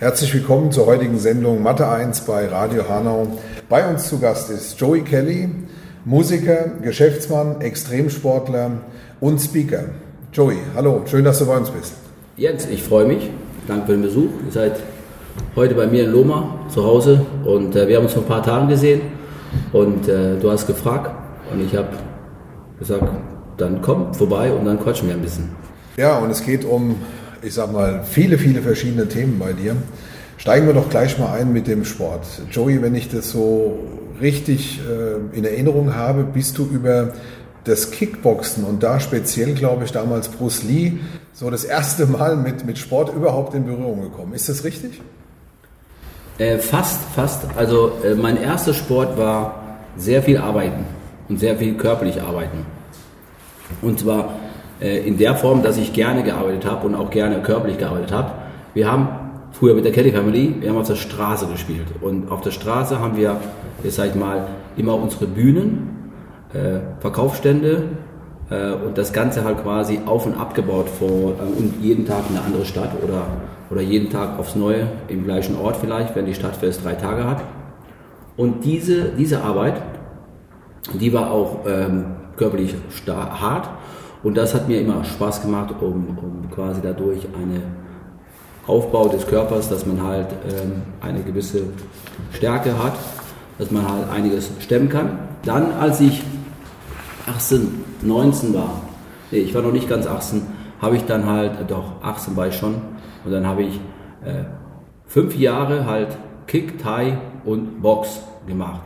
Herzlich willkommen zur heutigen Sendung Mathe 1 bei Radio Hanau. Bei uns zu Gast ist Joey Kelly, Musiker, Geschäftsmann, Extremsportler und Speaker. Joey, hallo, schön, dass du bei uns bist. Jens, ich freue mich. Danke für den Besuch. Ihr seid heute bei mir in Loma zu Hause und äh, wir haben uns vor ein paar Tagen gesehen und äh, du hast gefragt und ich habe gesagt, dann komm vorbei und dann quatschen wir ein bisschen. Ja, und es geht um ich sag mal, viele, viele verschiedene Themen bei dir. Steigen wir doch gleich mal ein mit dem Sport. Joey, wenn ich das so richtig äh, in Erinnerung habe, bist du über das Kickboxen und da speziell, glaube ich, damals Bruce Lee, so das erste Mal mit, mit Sport überhaupt in Berührung gekommen. Ist das richtig? Äh, fast, fast. Also äh, mein erster Sport war sehr viel Arbeiten und sehr viel körperlich Arbeiten. Und zwar äh, in der Form, dass ich gerne gearbeitet habe und auch gerne körperlich gearbeitet habe. Wir haben früher mit der Kelly Family, wir haben auf der Straße gespielt. Und auf der Straße haben wir, jetzt sag ich mal, immer unsere Bühnen, äh, Verkaufsstände äh, und das Ganze halt quasi auf und abgebaut vor äh, und jeden Tag in eine andere Stadt oder, oder jeden Tag aufs Neue im gleichen Ort vielleicht, wenn die Stadtfest drei Tage hat. Und diese, diese Arbeit, die war auch ähm, körperlich hart und das hat mir immer Spaß gemacht, um, um quasi dadurch einen Aufbau des Körpers, dass man halt ähm, eine gewisse Stärke hat, dass man halt einiges stemmen kann. Dann, als ich 18, 19 war, nee, ich war noch nicht ganz 18, habe ich dann halt, doch 18 war ich schon, und dann habe ich äh, fünf Jahre halt Kick, Thai und Box gemacht.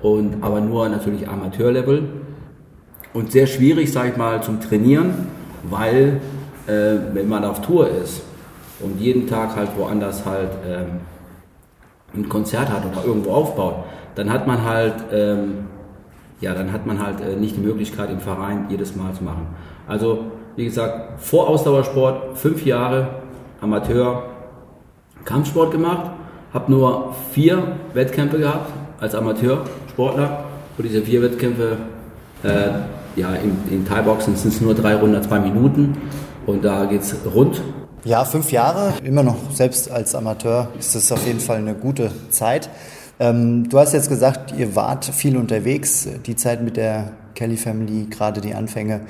Und aber nur natürlich Amateurlevel und sehr schwierig, sage ich mal, zum Trainieren, weil äh, wenn man auf Tour ist und jeden Tag halt woanders halt ähm, ein Konzert hat oder irgendwo aufbaut, dann hat man halt ähm, ja, dann hat man halt äh, nicht die Möglichkeit im Verein jedes Mal zu machen. Also wie gesagt, vor Ausdauersport fünf Jahre Amateur Kampfsport gemacht, habe nur vier Wettkämpfe gehabt als Amateursportler und diese vier Wettkämpfe äh, ja, in, in Thai-Boxen sind es nur drei Runden, zwei Minuten und da geht es rund. Ja, fünf Jahre, immer noch, selbst als Amateur ist das auf jeden Fall eine gute Zeit. Ähm, du hast jetzt gesagt, ihr wart viel unterwegs, die Zeit mit der Kelly Family, gerade die Anfänge,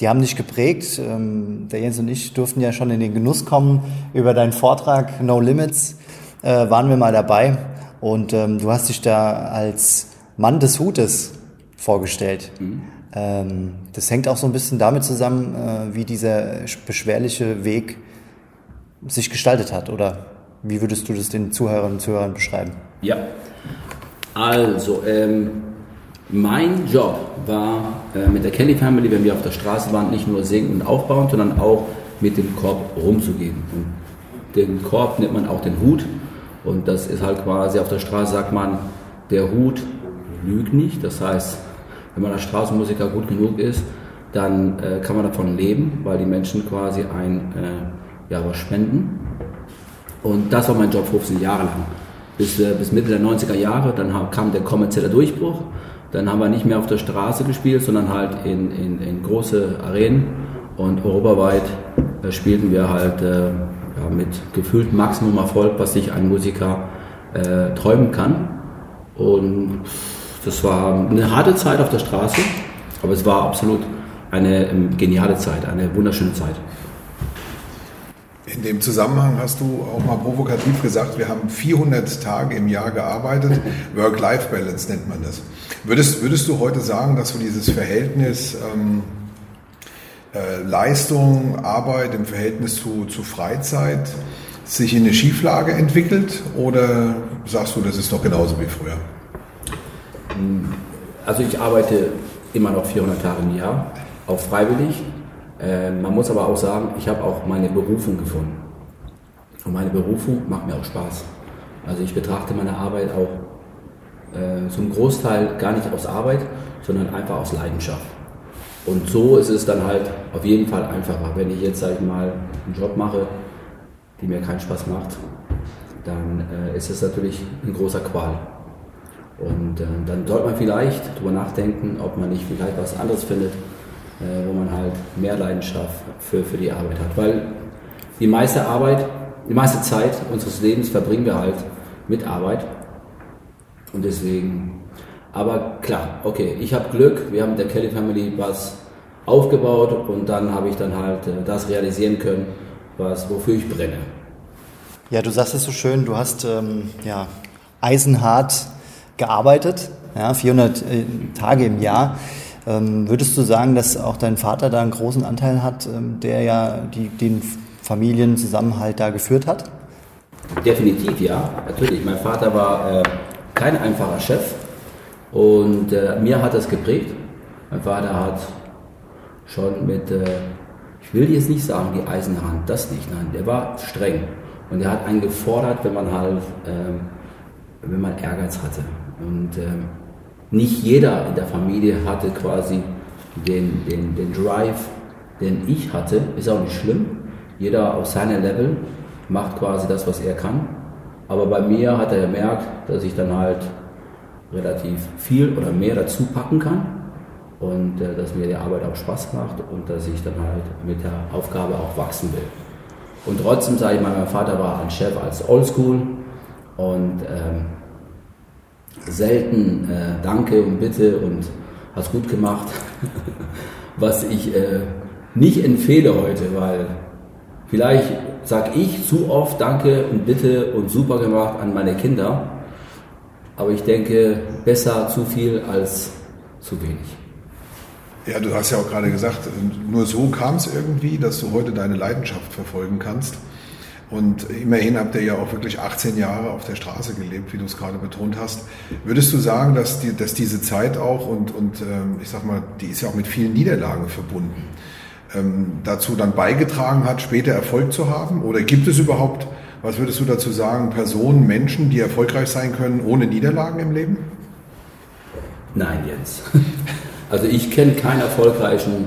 die haben dich geprägt. Ähm, der Jens und ich durften ja schon in den Genuss kommen über deinen Vortrag No Limits, äh, waren wir mal dabei und ähm, du hast dich da als Mann des Hutes vorgestellt. Mhm. Ähm, das hängt auch so ein bisschen damit zusammen, äh, wie dieser beschwerliche Weg sich gestaltet hat. Oder wie würdest du das den Zuhörerinnen und Zuhörern beschreiben? Ja, also ähm, mein Job war äh, mit der Kelly Family, wenn wir auf der Straße waren, nicht nur singen und aufbauen, sondern auch mit dem Korb rumzugehen. Und den Korb nennt man auch den Hut. Und das ist halt quasi auf der Straße sagt man, der Hut lügt nicht. Das heißt, wenn man als Straßenmusiker gut genug ist, dann äh, kann man davon leben, weil die Menschen quasi ein äh, ja, was spenden. Und das war mein Job 15 Jahre lang. Bis, äh, bis Mitte der 90er Jahre, dann kam der kommerzielle Durchbruch. Dann haben wir nicht mehr auf der Straße gespielt, sondern halt in, in, in große Arenen. Und europaweit äh, spielten wir halt äh, ja, mit gefühltem Maximum Erfolg, was sich ein Musiker äh, träumen kann. Und das war eine harte Zeit auf der Straße, aber es war absolut eine ähm, geniale Zeit, eine wunderschöne Zeit. In dem Zusammenhang hast du auch mal provokativ gesagt, wir haben 400 Tage im Jahr gearbeitet. Work-Life-Balance nennt man das. Würdest, würdest du heute sagen, dass du dieses Verhältnis ähm, äh, Leistung, Arbeit im Verhältnis zu, zu Freizeit sich in eine Schieflage entwickelt oder sagst du, das ist doch genauso wie früher? Also ich arbeite immer noch 400 Tage im Jahr, auch freiwillig. Äh, man muss aber auch sagen, ich habe auch meine Berufung gefunden. Und meine Berufung macht mir auch Spaß. Also ich betrachte meine Arbeit auch äh, zum Großteil gar nicht aus Arbeit, sondern einfach aus Leidenschaft. Und so ist es dann halt auf jeden Fall einfacher. Wenn ich jetzt, sag ich mal, einen Job mache, die mir keinen Spaß macht, dann äh, ist es natürlich ein großer Qual. Und äh, dann sollte man vielleicht darüber nachdenken, ob man nicht vielleicht was anderes findet, äh, wo man halt mehr Leidenschaft für, für die Arbeit hat. Weil die meiste Arbeit, die meiste Zeit unseres Lebens verbringen wir halt mit Arbeit. Und deswegen, aber klar, okay, ich habe Glück, wir haben mit der Kelly Family was aufgebaut und dann habe ich dann halt äh, das realisieren können, was, wofür ich brenne. Ja, du sagst es so schön, du hast ähm, ja, eisenhart gearbeitet, ja, 400 äh, Tage im Jahr. Ähm, würdest du sagen, dass auch dein Vater da einen großen Anteil hat, ähm, der ja die, den Familienzusammenhalt da geführt hat? Definitiv, ja, natürlich. Mein Vater war äh, kein einfacher Chef und äh, mir hat das geprägt. Mein Vater hat schon mit, äh, ich will jetzt nicht sagen, die Eisenhand, das nicht, nein, der war streng. Und er hat einen gefordert, wenn man halt, ähm, wenn man Ehrgeiz hatte. Und ähm, nicht jeder in der Familie hatte quasi den, den, den Drive, den ich hatte. Ist auch nicht schlimm. Jeder auf seinem Level macht quasi das, was er kann. Aber bei mir hat er gemerkt, dass ich dann halt relativ viel oder mehr dazu packen kann und äh, dass mir die Arbeit auch Spaß macht und dass ich dann halt mit der Aufgabe auch wachsen will. Und trotzdem sage ich mal, mein Vater war ein Chef als Oldschool und ähm, selten äh, Danke und Bitte und hast gut gemacht, was ich äh, nicht empfehle heute, weil vielleicht sage ich zu oft Danke und Bitte und super gemacht an meine Kinder, aber ich denke besser zu viel als zu wenig. Ja, du hast ja auch gerade gesagt, nur so kam es irgendwie, dass du heute deine Leidenschaft verfolgen kannst. Und immerhin habt ihr ja auch wirklich 18 Jahre auf der Straße gelebt, wie du es gerade betont hast. Würdest du sagen, dass, die, dass diese Zeit auch und, und ähm, ich sag mal, die ist ja auch mit vielen Niederlagen verbunden, ähm, dazu dann beigetragen hat, später Erfolg zu haben? Oder gibt es überhaupt, was würdest du dazu sagen, Personen, Menschen, die erfolgreich sein können ohne Niederlagen im Leben? Nein, Jens. Also ich kenne keinen erfolgreichen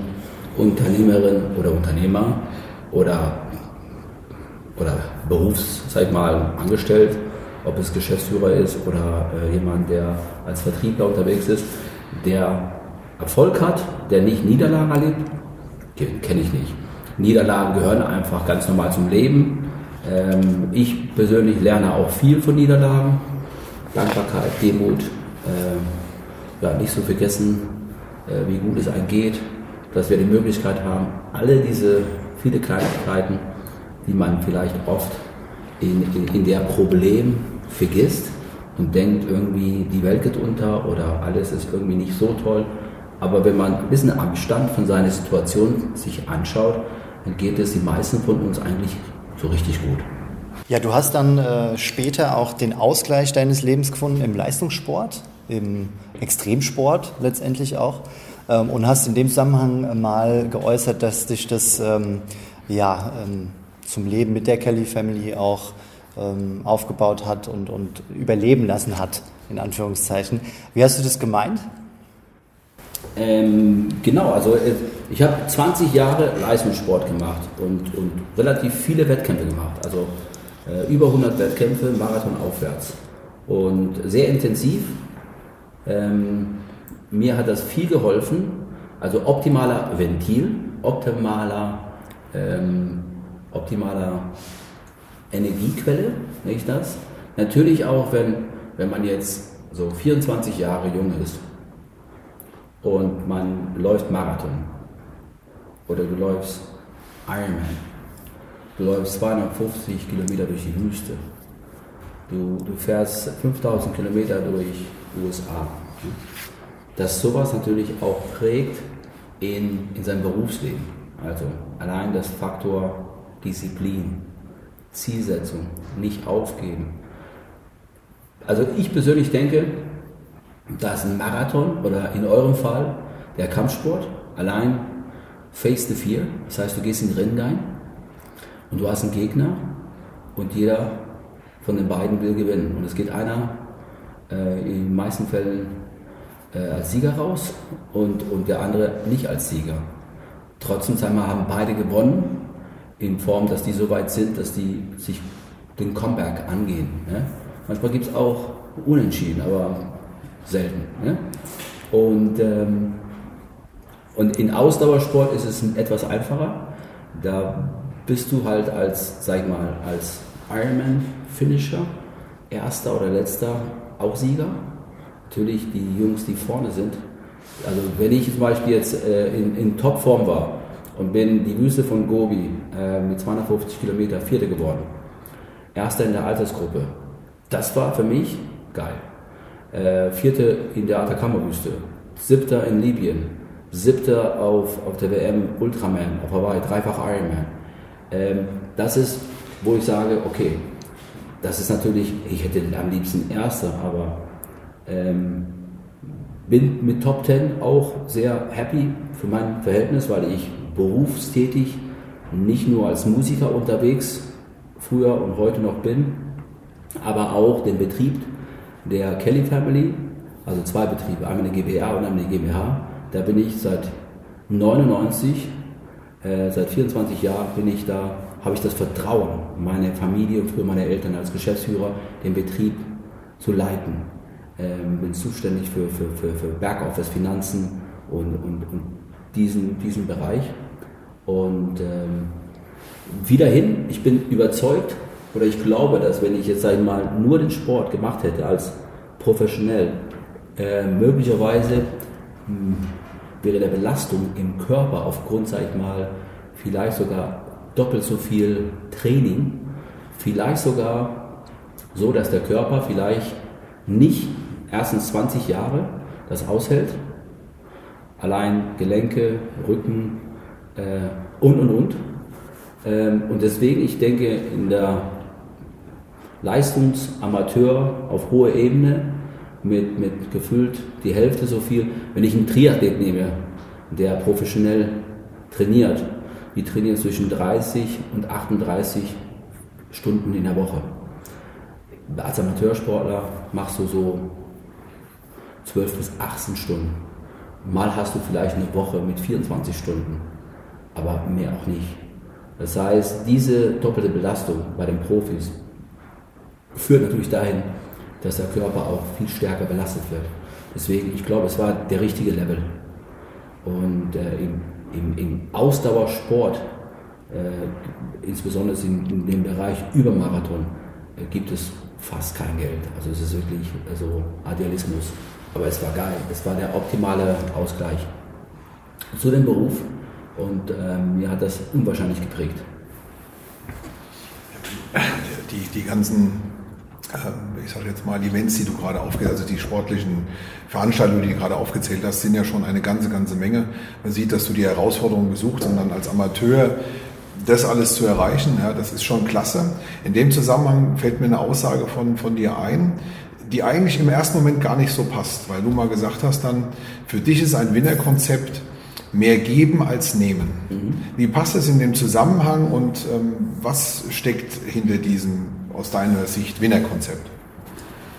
Unternehmerin oder Unternehmer oder, oder Berufs, sag ich mal, angestellt, ob es Geschäftsführer ist oder äh, jemand, der als Vertriebler unterwegs ist, der Erfolg hat, der nicht Niederlagen erlebt, kenne ich nicht. Niederlagen gehören einfach ganz normal zum Leben. Ähm, ich persönlich lerne auch viel von Niederlagen. Dankbarkeit, Demut, äh, ja, nicht so vergessen, äh, wie gut es einem geht, dass wir die Möglichkeit haben, alle diese viele Kleinigkeiten, die man vielleicht oft in, in, in der Problem vergisst und denkt irgendwie, die Welt geht unter oder alles ist irgendwie nicht so toll. Aber wenn man ein bisschen am Stand von seiner Situation sich anschaut, dann geht es die meisten von uns eigentlich so richtig gut. Ja, du hast dann äh, später auch den Ausgleich deines Lebens gefunden im Leistungssport im Extremsport letztendlich auch ähm, und hast in dem Zusammenhang mal geäußert, dass dich das ähm, ja, ähm, zum Leben mit der Kelly Family auch ähm, aufgebaut hat und, und überleben lassen hat, in Anführungszeichen. Wie hast du das gemeint? Ähm, genau, also äh, ich habe 20 Jahre Leistungssport gemacht und, und relativ viele Wettkämpfe gemacht. Also äh, über 100 Wettkämpfe, Marathon aufwärts. Und sehr intensiv ähm, mir hat das viel geholfen. Also optimaler Ventil, optimaler, ähm, optimaler Energiequelle, nicht das? Natürlich auch, wenn, wenn man jetzt so 24 Jahre jung ist und man läuft Marathon oder du läufst Ironman, du läufst 250 Kilometer durch die Wüste, du, du fährst 5000 Kilometer durch USA. Dass sowas natürlich auch prägt in, in seinem Berufsleben. Also allein das Faktor Disziplin, Zielsetzung, nicht aufgeben. Also ich persönlich denke, dass ein Marathon oder in eurem Fall der Kampfsport allein face the fear. Das heißt, du gehst in den Rennen rein und du hast einen Gegner und jeder von den beiden will gewinnen. Und es geht einer äh, in den meisten Fällen äh, als Sieger raus und, und der andere nicht als Sieger. Trotzdem sagen wir, haben beide gewonnen, in Form, dass die so weit sind, dass die sich den Comeback angehen. Ne? Manchmal gibt es auch Unentschieden, aber selten. Ne? Und, ähm, und in Ausdauersport ist es etwas einfacher. Da bist du halt als, sag ich mal, als Ironman-Finisher, erster oder letzter, auch Sieger. Natürlich die Jungs, die vorne sind. Also wenn ich zum Beispiel jetzt äh, in, in Topform war und bin die Wüste von Gobi äh, mit 250 Kilometer Vierte geworden, Erster in der Altersgruppe, das war für mich geil. Äh, Vierte in der Atacama-Wüste, Siebter in Libyen, Siebter auf, auf der WM Ultraman auf Hawaii, dreifach Ironman. Ähm, das ist, wo ich sage, okay, das ist natürlich, ich hätte am liebsten Erster, aber ähm, bin mit Top Ten auch sehr happy für mein Verhältnis, weil ich berufstätig nicht nur als Musiker unterwegs früher und heute noch bin, aber auch den Betrieb der Kelly Family, also zwei Betriebe, einmal eine GbR und einmal eine GmbH. Da bin ich seit 99, äh, seit 24 Jahren bin ich da, habe ich das Vertrauen, meine Familie und früher meine Eltern als Geschäftsführer den Betrieb zu leiten. Ähm, bin zuständig für, für, für, für Backoffice, Finanzen und, und, und diesen, diesen Bereich. Und ähm, wieder hin, ich bin überzeugt oder ich glaube, dass wenn ich jetzt einmal nur den Sport gemacht hätte als professionell, äh, möglicherweise mh, hm, wäre der Belastung im Körper aufgrund, sag ich mal, vielleicht sogar doppelt so viel Training, vielleicht sogar so, dass der Körper vielleicht nicht erstens 20 Jahre das aushält, allein Gelenke, Rücken äh, und und und ähm, und deswegen, ich denke, in der Leistungsamateur auf hoher Ebene mit, mit gefühlt die Hälfte so viel, wenn ich einen Triathlet nehme, der professionell trainiert, die trainieren zwischen 30 und 38 Stunden in der Woche. Als Amateursportler machst du so 12 bis 18 Stunden. Mal hast du vielleicht eine Woche mit 24 Stunden, aber mehr auch nicht. Das heißt, diese doppelte Belastung bei den Profis führt natürlich dahin, dass der Körper auch viel stärker belastet wird. Deswegen, ich glaube, es war der richtige Level. Und äh, im, im, im, Ausdauersport, äh, insbesondere in, in, dem Bereich Übermarathon, äh, gibt es fast kein Geld. Also es ist wirklich also Idealismus. Aber es war geil. Es war der optimale Ausgleich zu dem Beruf. Und ähm, mir hat das unwahrscheinlich geprägt. Die, die ganzen, äh, ich sage jetzt mal, Events, die du gerade aufgezählt also die sportlichen Veranstaltungen, die du gerade aufgezählt hast, sind ja schon eine ganze, ganze Menge. Man sieht, dass du die Herausforderungen gesucht und dann als Amateur das alles zu erreichen, ja, das ist schon klasse. In dem Zusammenhang fällt mir eine Aussage von, von dir ein, die eigentlich im ersten Moment gar nicht so passt, weil du mal gesagt hast dann, für dich ist ein Winnerkonzept mehr geben als nehmen. Mhm. Wie passt das in dem Zusammenhang und ähm, was steckt hinter diesem aus deiner Sicht Winnerkonzept?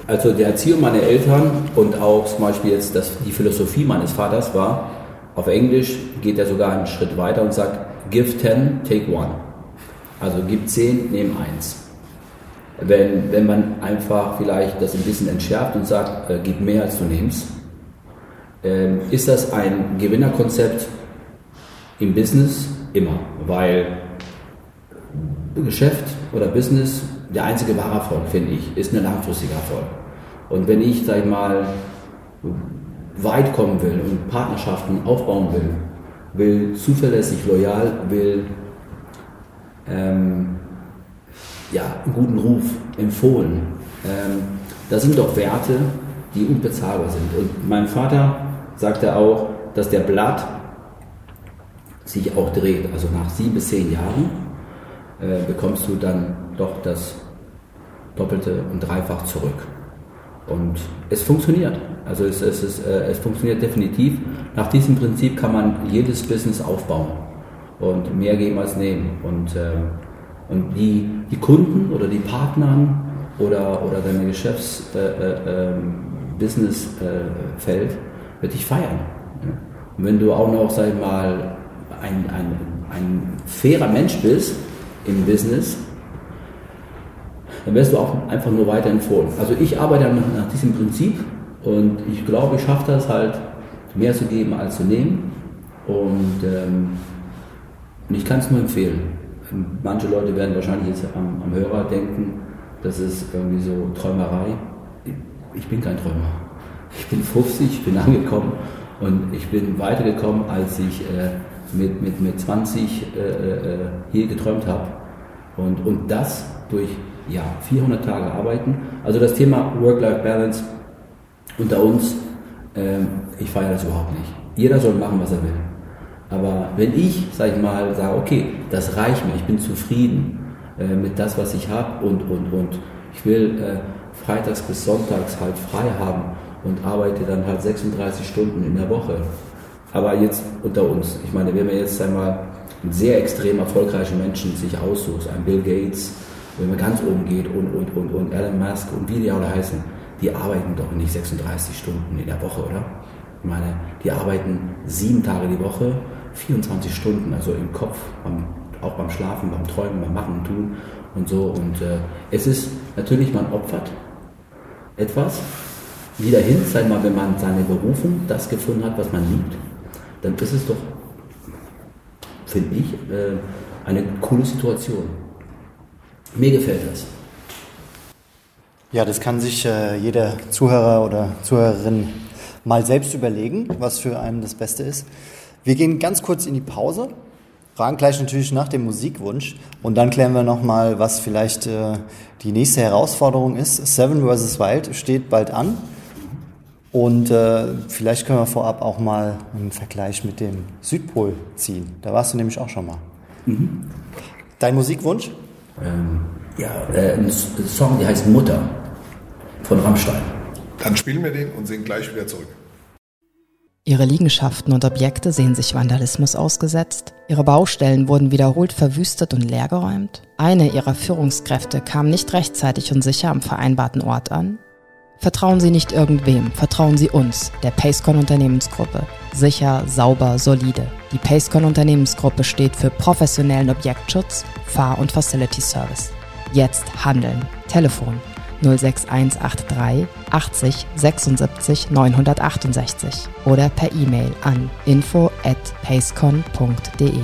Also die Erziehung meiner Eltern und auch zum Beispiel jetzt das, die Philosophie meines Vaters war, auf Englisch geht er sogar einen Schritt weiter und sagt, give 10, take one. Also gib 10, nehm 1. Wenn, wenn man einfach vielleicht das ein bisschen entschärft und sagt, äh, gib mehr als du nimmst, ähm, ist das ein Gewinnerkonzept im Business? Immer, weil Geschäft oder Business, der einzige wahre Erfolg, finde ich, ist ein langfristiger Erfolg. Und wenn ich, sag ich mal, weit kommen will und Partnerschaften aufbauen will, will zuverlässig, loyal, will ähm, ja, einen guten Ruf empfohlen. Ähm, das sind doch Werte, die unbezahlbar sind. Und mein Vater sagt er auch, dass der Blatt sich auch dreht. Also nach sieben bis zehn Jahren äh, bekommst du dann doch das Doppelte und Dreifach zurück. Und es funktioniert. Also es, es, es, äh, es funktioniert definitiv. Nach diesem Prinzip kann man jedes Business aufbauen und mehr geben als nehmen. Und, äh, und die, die Kunden oder die Partner oder, oder deine Geschäfts-Business-Feld äh, äh, wird dich feiern. Und wenn du auch noch, sag ich mal, ein, ein, ein fairer Mensch bist im Business, dann wirst du auch einfach nur weiter empfohlen. Also ich arbeite nach, diesem Prinzip und ich glaube, ich schaffe das halt, mehr zu geben als zu nehmen. Und, ähm, ich kann es nur empfehlen. Manche Leute werden wahrscheinlich jetzt am, am Hörer denken, das ist irgendwie so Träumerei. Ich bin kein Träumer. Ich bin 50, ich bin angekommen und ich bin weitergekommen, als ich äh, mit, mit, mit 20 äh, äh, hier geträumt habe. Und, und das durch ja, 400 Tage arbeiten. Also das Thema Work-Life-Balance unter uns, ähm, ich feiere das überhaupt nicht. Jeder soll machen, was er will. Aber wenn ich, sag ich mal, sage, okay, das reicht mir, ich bin zufrieden äh, mit das, was ich habe und, und, und ich will äh, freitags bis sonntags halt frei haben und arbeite dann halt 36 Stunden in der Woche. Aber jetzt unter uns, ich meine, wenn man jetzt einmal einen sehr extrem erfolgreichen Menschen sich aussucht, ein Bill Gates, wenn man ganz oben geht und, und, und, und Elon Musk und wie die alle heißen, die arbeiten doch nicht 36 Stunden in der Woche, oder? Ich meine, die arbeiten sieben Tage die Woche, 24 Stunden, also im Kopf, beim, auch beim Schlafen, beim Träumen, beim Machen und Tun und so. Und äh, es ist natürlich, man opfert etwas wieder hin, sag mal, wenn man seine Berufung, das gefunden hat, was man liebt, dann ist es doch, finde ich, äh, eine coole Situation. Mir gefällt das. Ja, das kann sich äh, jeder Zuhörer oder Zuhörerin mal selbst überlegen, was für einen das Beste ist. Wir gehen ganz kurz in die Pause, fragen gleich natürlich nach dem Musikwunsch und dann klären wir nochmal, was vielleicht äh, die nächste Herausforderung ist. Seven vs. Wild steht bald an und äh, vielleicht können wir vorab auch mal einen Vergleich mit dem Südpol ziehen. Da warst du nämlich auch schon mal. Mhm. Dein Musikwunsch? ähm, ja, äh, ein Song, der heißt Mutter von Rammstein. Dann spielen wir den und singen gleich wieder zurück. Ihre Liegenschaften und Objekte sehen sich Vandalismus ausgesetzt. Ihre Baustellen wurden wiederholt verwüstet und leergeräumt. Eine ihrer Führungskräfte kam nicht rechtzeitig und sicher am vereinbarten Ort an. Vertrauen Sie nicht irgendwem, vertrauen Sie uns, der Pacecon Unternehmensgruppe. Sicher, sauber, solide. Die Pacecon Unternehmensgruppe steht für professionellen Objektschutz, Fahr- und Facility Service. Jetzt handeln. Telefon 06183 80 76 968 oder per E-Mail an info at pacecon.de.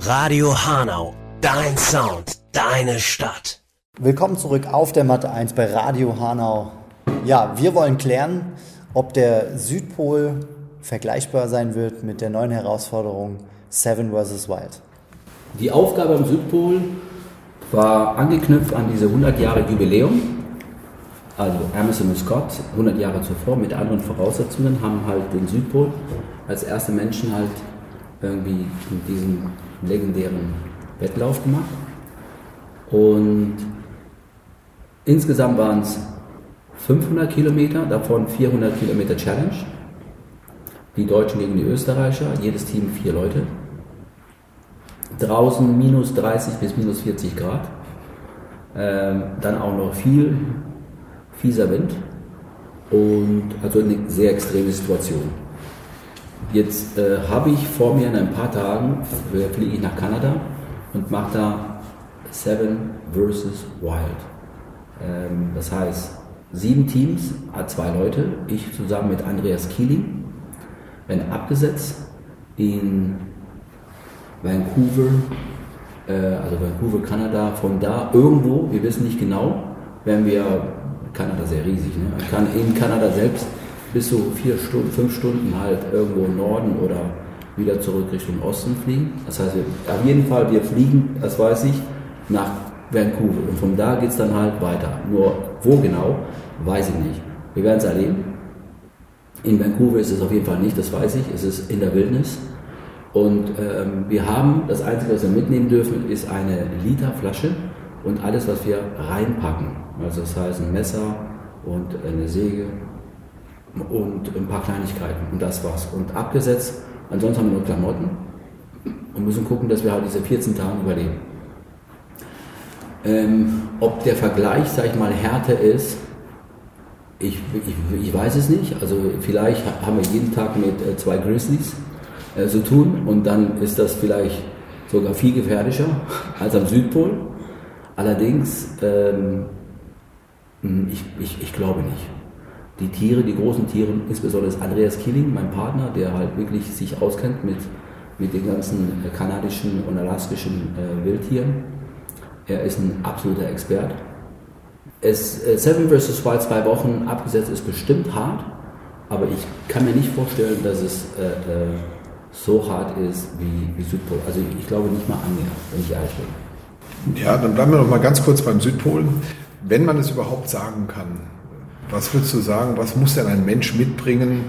Radio Hanau, dein Sound, deine Stadt. Willkommen zurück auf der Matte 1 bei Radio Hanau. Ja, wir wollen klären, ob der Südpol vergleichbar sein wird mit der neuen Herausforderung Seven vs. Wild. Die Aufgabe am Südpol war angeknüpft an diese 100 Jahre Jubiläum. Also Emerson und Scott, 100 Jahre zuvor, mit anderen Voraussetzungen, haben halt den Südpol als erste Menschen halt irgendwie mit diesem legendären Wettlauf gemacht. Und Insgesamt waren es 500 Kilometer, davon 400 Kilometer Challenge. Die Deutschen gegen die Österreicher, jedes Team vier Leute. Draußen minus 30 bis minus 40 Grad. Ähm, dann auch noch viel fieser Wind und also eine sehr extreme Situation. Jetzt äh, habe ich vor mir in ein paar Tagen, fliege ich nach Kanada und mache da Seven versus Wild. Ähm, das heißt, sieben Teams, zwei Leute, ich zusammen mit Andreas Keeling, werden abgesetzt in Vancouver, äh, also Vancouver, Kanada. Von da irgendwo, wir wissen nicht genau, werden wir, Kanada sehr riesig, ne? kann in Kanada selbst bis zu vier Stunden, fünf Stunden halt irgendwo im Norden oder wieder zurück Richtung Osten fliegen. Das heißt, auf jeden Fall, wir fliegen, das weiß ich, nach Vancouver. Und von da geht es dann halt weiter. Nur wo genau, weiß ich nicht. Wir werden es erleben. In Vancouver ist es auf jeden Fall nicht, das weiß ich. Es ist in der Wildnis. Und ähm, wir haben, das Einzige, was wir mitnehmen dürfen, ist eine Literflasche und alles, was wir reinpacken. Also das heißt ein Messer und eine Säge und ein paar Kleinigkeiten. Und das war's. Und abgesetzt, ansonsten haben wir nur Klamotten und müssen gucken, dass wir halt diese 14 Tage überleben. Ähm, ob der Vergleich, sag ich mal, härter ist, ich, ich, ich, weiß es nicht. Also vielleicht haben wir jeden Tag mit äh, zwei Grizzlies äh, zu tun und dann ist das vielleicht sogar viel gefährlicher als am Südpol. Allerdings, ähm, hm, ich, ich, ich glaube nicht. Die Tiere, die großen Tiere, insbesondere Andreas Killing, mein Partner, der halt wirklich sich auskennt mit, mit den ganzen äh, kanadischen und alaskischen äh, Wildtieren. Er ist ein absoluter Expert. Es, äh, Seven vs. Wild zwei Wochen abgesetzt ist bestimmt hart, aber ich kann mir nicht vorstellen, dass es äh, äh, so hart ist wie, wie Südpol. Also ich glaube nicht mal annähernd, wenn ich ehrlich bin. Ja, dann bleiben wir noch mal ganz kurz beim Südpol. Wenn man es überhaupt sagen kann, was würdest du sagen, was muss denn ein Mensch mitbringen,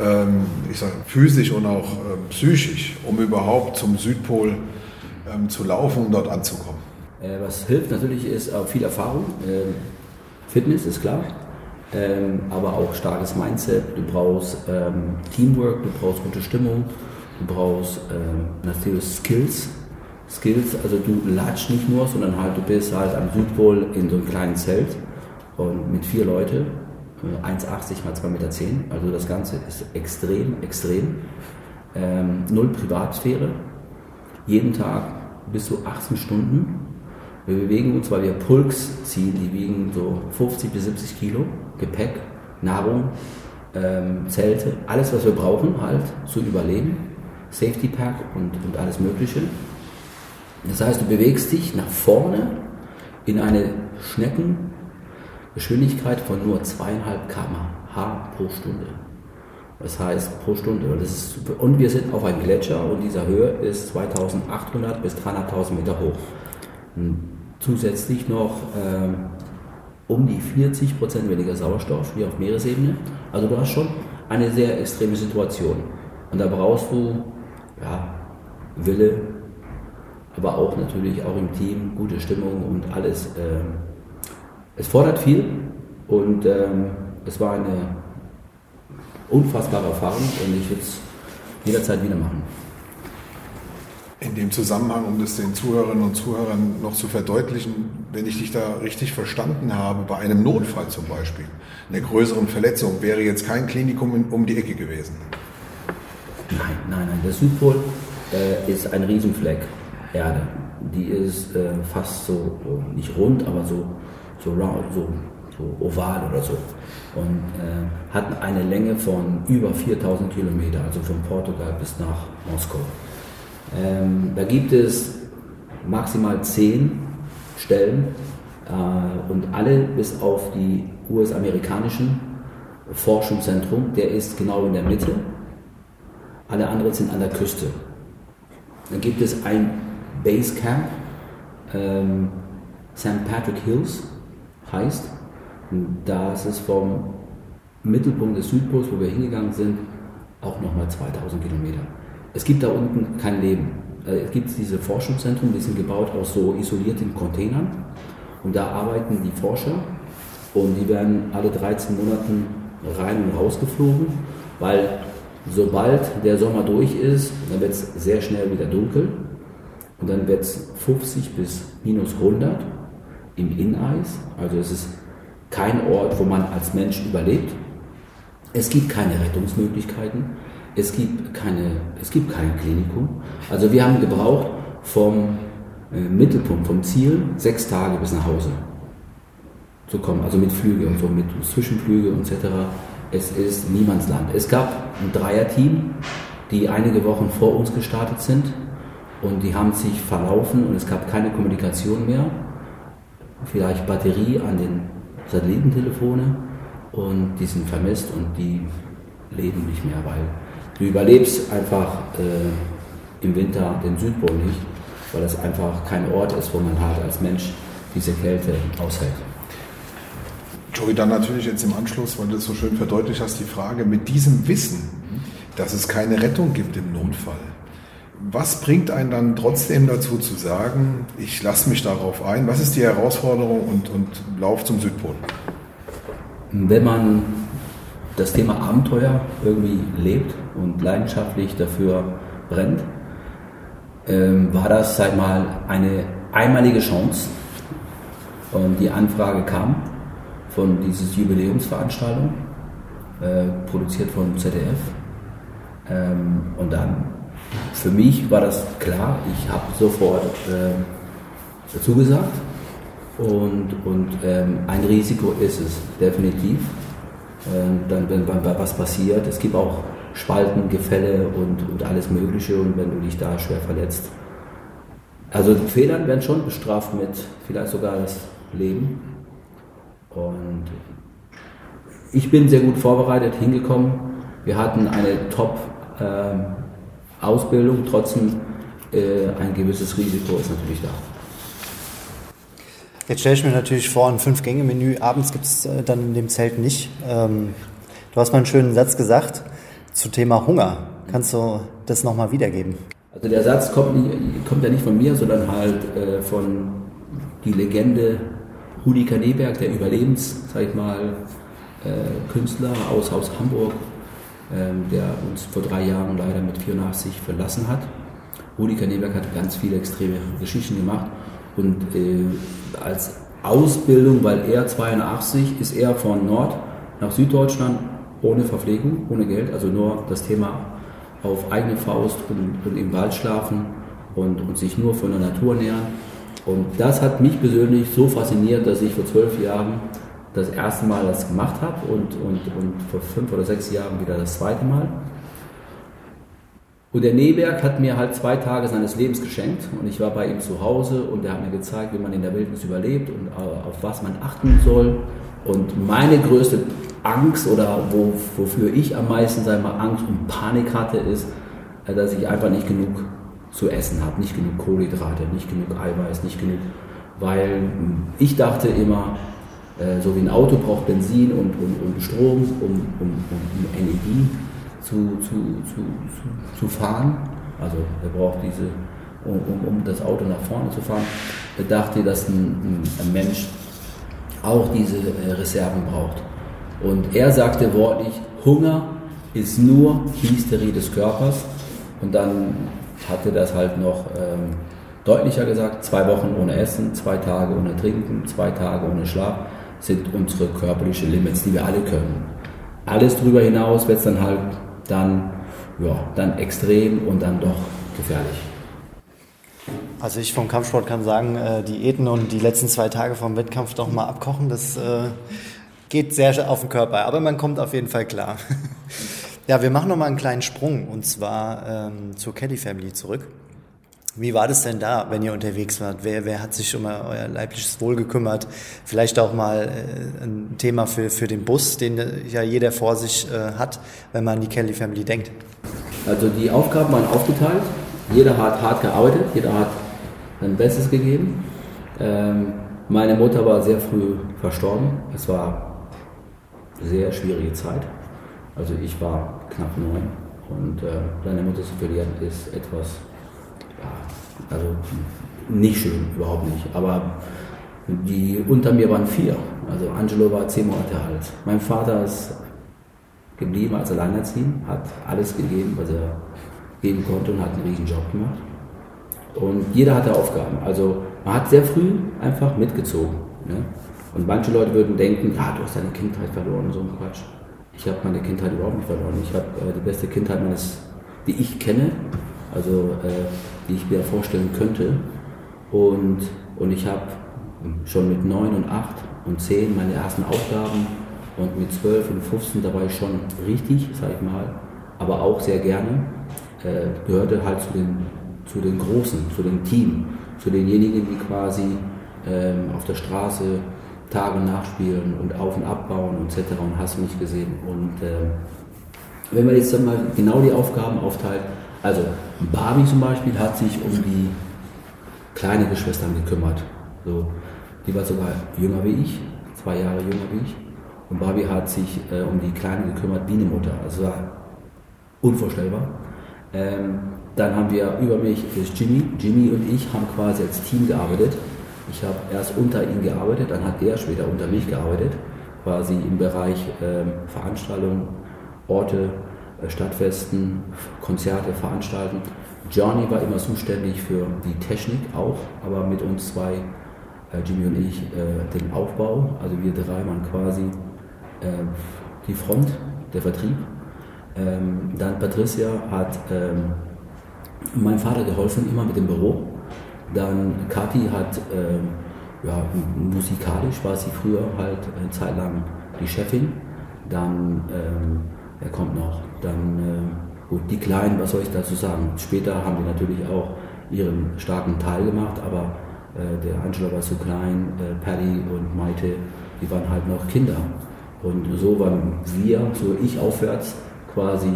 ähm, ich sage physisch und auch äh, psychisch, um überhaupt zum Südpol ähm, zu laufen und dort anzukommen? Äh, was hilft natürlich ist auch viel Erfahrung. Ähm, Fitness ist klar, ähm, aber auch starkes Mindset. Du brauchst ähm, Teamwork, du brauchst gute Stimmung, du brauchst natürlich Skills. Skills, also du latsch nicht nur, sondern halt du bist halt am Südpol in so einem kleinen Zelt und mit vier Leute, 1,80 mal 2,10 Meter. Also das Ganze ist extrem, extrem. Ähm, null Privatsphäre. Jeden Tag bis zu 18 Stunden wir bewegen uns, weil wir Pulks ziehen, die wiegen so 50 bis 70 Kilo, Gepäck, Nahrung, ähm, Zelte, alles, was wir brauchen halt zu überleben, Safety Pack und, und alles Mögliche. Das heißt, du bewegst dich nach vorne in eine Schneckengeschwindigkeit von nur zweieinhalb km/h pro Stunde. Das heißt pro Stunde. Und, wir sind auf einem Gletscher und dieser Höhe ist 2800 bis 300.000 Meter hoch zusätzlich noch ähm, um die 40 Prozent weniger Sauerstoff wie auf Meeresebene. Also du hast schon eine sehr extreme Situation. Und da brauchst du ja, Wille, aber auch natürlich auch im Team gute Stimmung und alles. Ähm, es fordert viel und ähm, es war eine unfassbare Erfahrung und ich würde es jederzeit wieder machen. In dem Zusammenhang, um das den Zuhörerinnen und Zuhörern noch zu verdeutlichen, wenn ich dich da richtig verstanden habe, bei einem Notfall zum Beispiel, einer größeren Verletzung, wäre jetzt kein Klinikum um die Ecke gewesen. Nein, nein, nein. Der Südpol äh, ist ein Riesenfleck Erde. Die ist äh, fast so, äh, nicht rund, aber so, so, round, so, so oval oder so. Und äh, hat eine Länge von über 4000 Kilometer, also von Portugal bis nach Moskau. Ähm, da gibt es maximal zehn Stellen äh, und alle bis auf die US-amerikanischen Forschungszentrum, der ist genau in der Mitte. Alle anderen sind an der Küste. Dann gibt es ein Basecamp, ähm, St. Patrick Hills heißt. Das ist vom Mittelpunkt des Südpols, wo wir hingegangen sind, auch nochmal 2000 Kilometer. Es gibt da unten kein Leben. Äh, es gibt diese Forschungszentren, die sind gebaut aus so isolierten Containern. Und da arbeiten die Forscher und die werden alle 13 Monaten rein und raus geflogen, weil sobald der Sommer durch ist, dann wird es sehr schnell wieder dunkel und dann wird es 50 bis minus 100 im Inneis. Also es ist kein Ort, wo man als Mensch überlebt. Es gibt keine Rettungsmöglichkeiten. Es gibt, keine, es gibt kein Klinikum. Also wir haben gebraucht vom äh, Mittelpunkt, vom Ziel, sechs Tage bis nach Hause zu kommen. Also mit Flüge und so, mit Zwischenflüge etc. Es ist Niemandsland. Es gab ein Dreierteam, die einige Wochen vor uns gestartet sind und die haben sich verlaufen und es gab keine Kommunikation mehr. Vielleicht Batterie an den Satellitentelefone und die sind vermisst und die leben nicht mehr, weil du überlebst einfach äh, im Winter den Südpol nicht, weil es einfach kein Ort ist, wo man halt als Mensch diese Kälte aushält. Joey, dann natürlich jetzt im Anschluss, weil du das so schön verdeutlicht hast, die Frage mit diesem Wissen, dass es keine Rettung gibt im Notfall. Was bringt einen dann trotzdem dazu zu sagen, ich lasse mich darauf ein? Was ist die Herausforderung und, und Lauf zum Südpol? Wenn man das Thema Abenteuer irgendwie lebt und leidenschaftlich dafür brennt, ähm, war das, sag mal, eine einmalige Chance, Und die Anfrage kam von dieser Jubiläumsveranstaltung, äh, produziert von ZDF. Ähm, und dann, für mich war das klar, ich habe sofort äh, zugesagt. Und, und ähm, ein Risiko ist es definitiv. Ähm, dann, wenn, wenn was passiert, es gibt auch Spalten, Gefälle und, und alles Mögliche. Und wenn du dich da schwer verletzt, also Fehlern werden schon bestraft mit vielleicht sogar das Leben. Und ich bin sehr gut vorbereitet hingekommen. Wir hatten eine Top-Ausbildung, ähm, trotzdem äh, ein gewisses Risiko ist natürlich da. Jetzt stelle ich mir natürlich vor, ein Fünf-Gänge-Menü abends gibt es äh, dann in dem Zelt nicht. Ähm, du hast mal einen schönen Satz gesagt zu Thema Hunger. Kannst du das nochmal wiedergeben? Also der Satz kommt, nicht, kommt ja nicht von mir, sondern halt äh, von die Legende Rudi Kaneberg, der Überlebens, sag ich mal, äh, Künstler aus, aus Hamburg, ähm, der uns vor drei Jahren leider mit 84 verlassen hat. Rudi Kaneberg hat ganz viele extreme Geschichten gemacht und äh, als Ausbildung, weil er 82 ist er von Nord nach Süddeutschland ohne Verpflegung, ohne Geld, also nur das Thema auf eigene Faust und, und im Wald schlafen und, und sich nur von der Natur nähern. Und das hat mich persönlich so fasziniert, dass ich vor zwölf Jahren das erste Mal das gemacht habe und, und, und vor fünf oder sechs Jahren wieder das zweite Mal. Und der Neberg hat mir halt zwei Tage seines Lebens geschenkt und ich war bei ihm zu Hause und er hat mir gezeigt, wie man in der Wildnis überlebt und auf was man achten soll. Und meine größte Angst oder wo, wofür ich am meisten sag mal, Angst und Panik hatte, ist, äh, dass ich einfach nicht genug zu essen habe, nicht genug Kohlenhydrate, nicht genug Eiweiß, nicht genug, weil hm, ich dachte immer, äh, so wie ein Auto braucht Benzin und, und, und Strom, um, um, um Energie zu, zu, zu, zu, fahren. Also er braucht diese, um, um, das Auto nach vorne zu fahren. Er dachte, dass ein, ein Mensch auch diese äh, Reserven braucht. Und er sagte wortlich, Hunger ist nur Hysterie des Körpers. Und dann hatte das halt noch ähm, deutlicher gesagt, zwei Wochen ohne Essen, zwei Tage ohne Trinken, zwei Tage ohne Schlaf sind unsere körperlichen Limits, die wir alle können. Alles darüber hinaus wird es dann halt dann, ja, dann extrem und dann doch gefährlich. Also ich vom Kampfsport kann sagen, äh, Diäten und die letzten zwei Tage vom Wettkampf doch mal abkochen, das äh, geht sehr auf den Körper, aber man kommt auf jeden Fall klar. ja, wir machen noch mal einen kleinen Sprung und zwar ähm, zur Kelly Family zurück. Wie war das denn da, wenn ihr unterwegs wart? Wer, wer hat sich um euer leibliches Wohl gekümmert? Vielleicht auch mal äh, ein Thema für, für den Bus, den ja jeder vor sich äh, hat, wenn man an die Kelly Family denkt. Also die Aufgaben waren aufgeteilt. Jeder hat hart gearbeitet, jeder hat sein Bestes gegeben. Ähm, meine Mutter war sehr früh verstorben. Es war sehr schwierige Zeit. Also ich war knapp neun und äh, seine Mutter zu verlieren ist etwas also nicht schön, überhaupt nicht. Aber die unter mir waren vier. Also Angelo war zehn Monate alt. Mein Vater ist geblieben als Alleinerziehend, hat alles gegeben, was er geben konnte und hat einen riesen Job gemacht. Und jeder hatte Aufgaben. Also man hat sehr früh einfach mitgezogen. Ne? Und manche Leute würden denken, ja, du hast deine Kindheit verloren und so ein Quatsch. Ich habe meine Kindheit überhaupt nicht verloren. Ich habe äh, die beste Kindheit meines, die ich kenne, also äh, die ich mir vorstellen könnte. Und, und ich habe schon mit 9 und 8 und 10 meine ersten Aufgaben und mit 12 und 15, da war ich schon richtig, sag ich mal, aber auch sehr gerne, äh, gehörte halt zu den, zu den Großen, zu dem Team, zu denjenigen, die quasi ähm, auf der Straße Tage nachspielen und auf- und abbauen und etc. und hast du nicht gesehen. Und äh, wenn man jetzt dann mal genau die Aufgaben aufteilt, also Barbie zum Beispiel hat sich um die kleine Geschwistern gekümmert. So, die war sogar jünger wie ich, zwei Jahre jünger wie ich. Und Barbie hat sich äh, um die Kleine gekümmert wie eine Mutter. Also war unvorstellbar. Ähm, dann haben wir über mich ist Jimmy. Jimmy und ich haben quasi als Team gearbeitet. Ich habe erst unter ihm gearbeitet, dann hat er später unter mich gearbeitet, quasi im Bereich ähm, Veranstaltungen, Orte, äh, Stadtfesten, Konzerte veranstalten. Johnny war immer zuständig für die Technik auch, aber mit uns zwei äh, Jimmy und ich, äh, den Aufbau. Also wir drei waren quasi äh, die Front, der Vertrieb. Ähm, dann Patricia hat ähm, meinem Vater geholfen, immer mit dem Büro. Dann Kathi hat, ähm, ja, musikalisch war sie früher halt eine Zeit lang die Chefin. Dann, ähm, er kommt noch, dann, äh, gut, die Kleinen, was soll ich dazu sagen? Später haben die natürlich auch ihren starken Teil gemacht, aber äh, der Angelo war zu klein, äh, Paddy und Maite, die waren halt noch Kinder. Und so waren wir, so ich aufwärts quasi.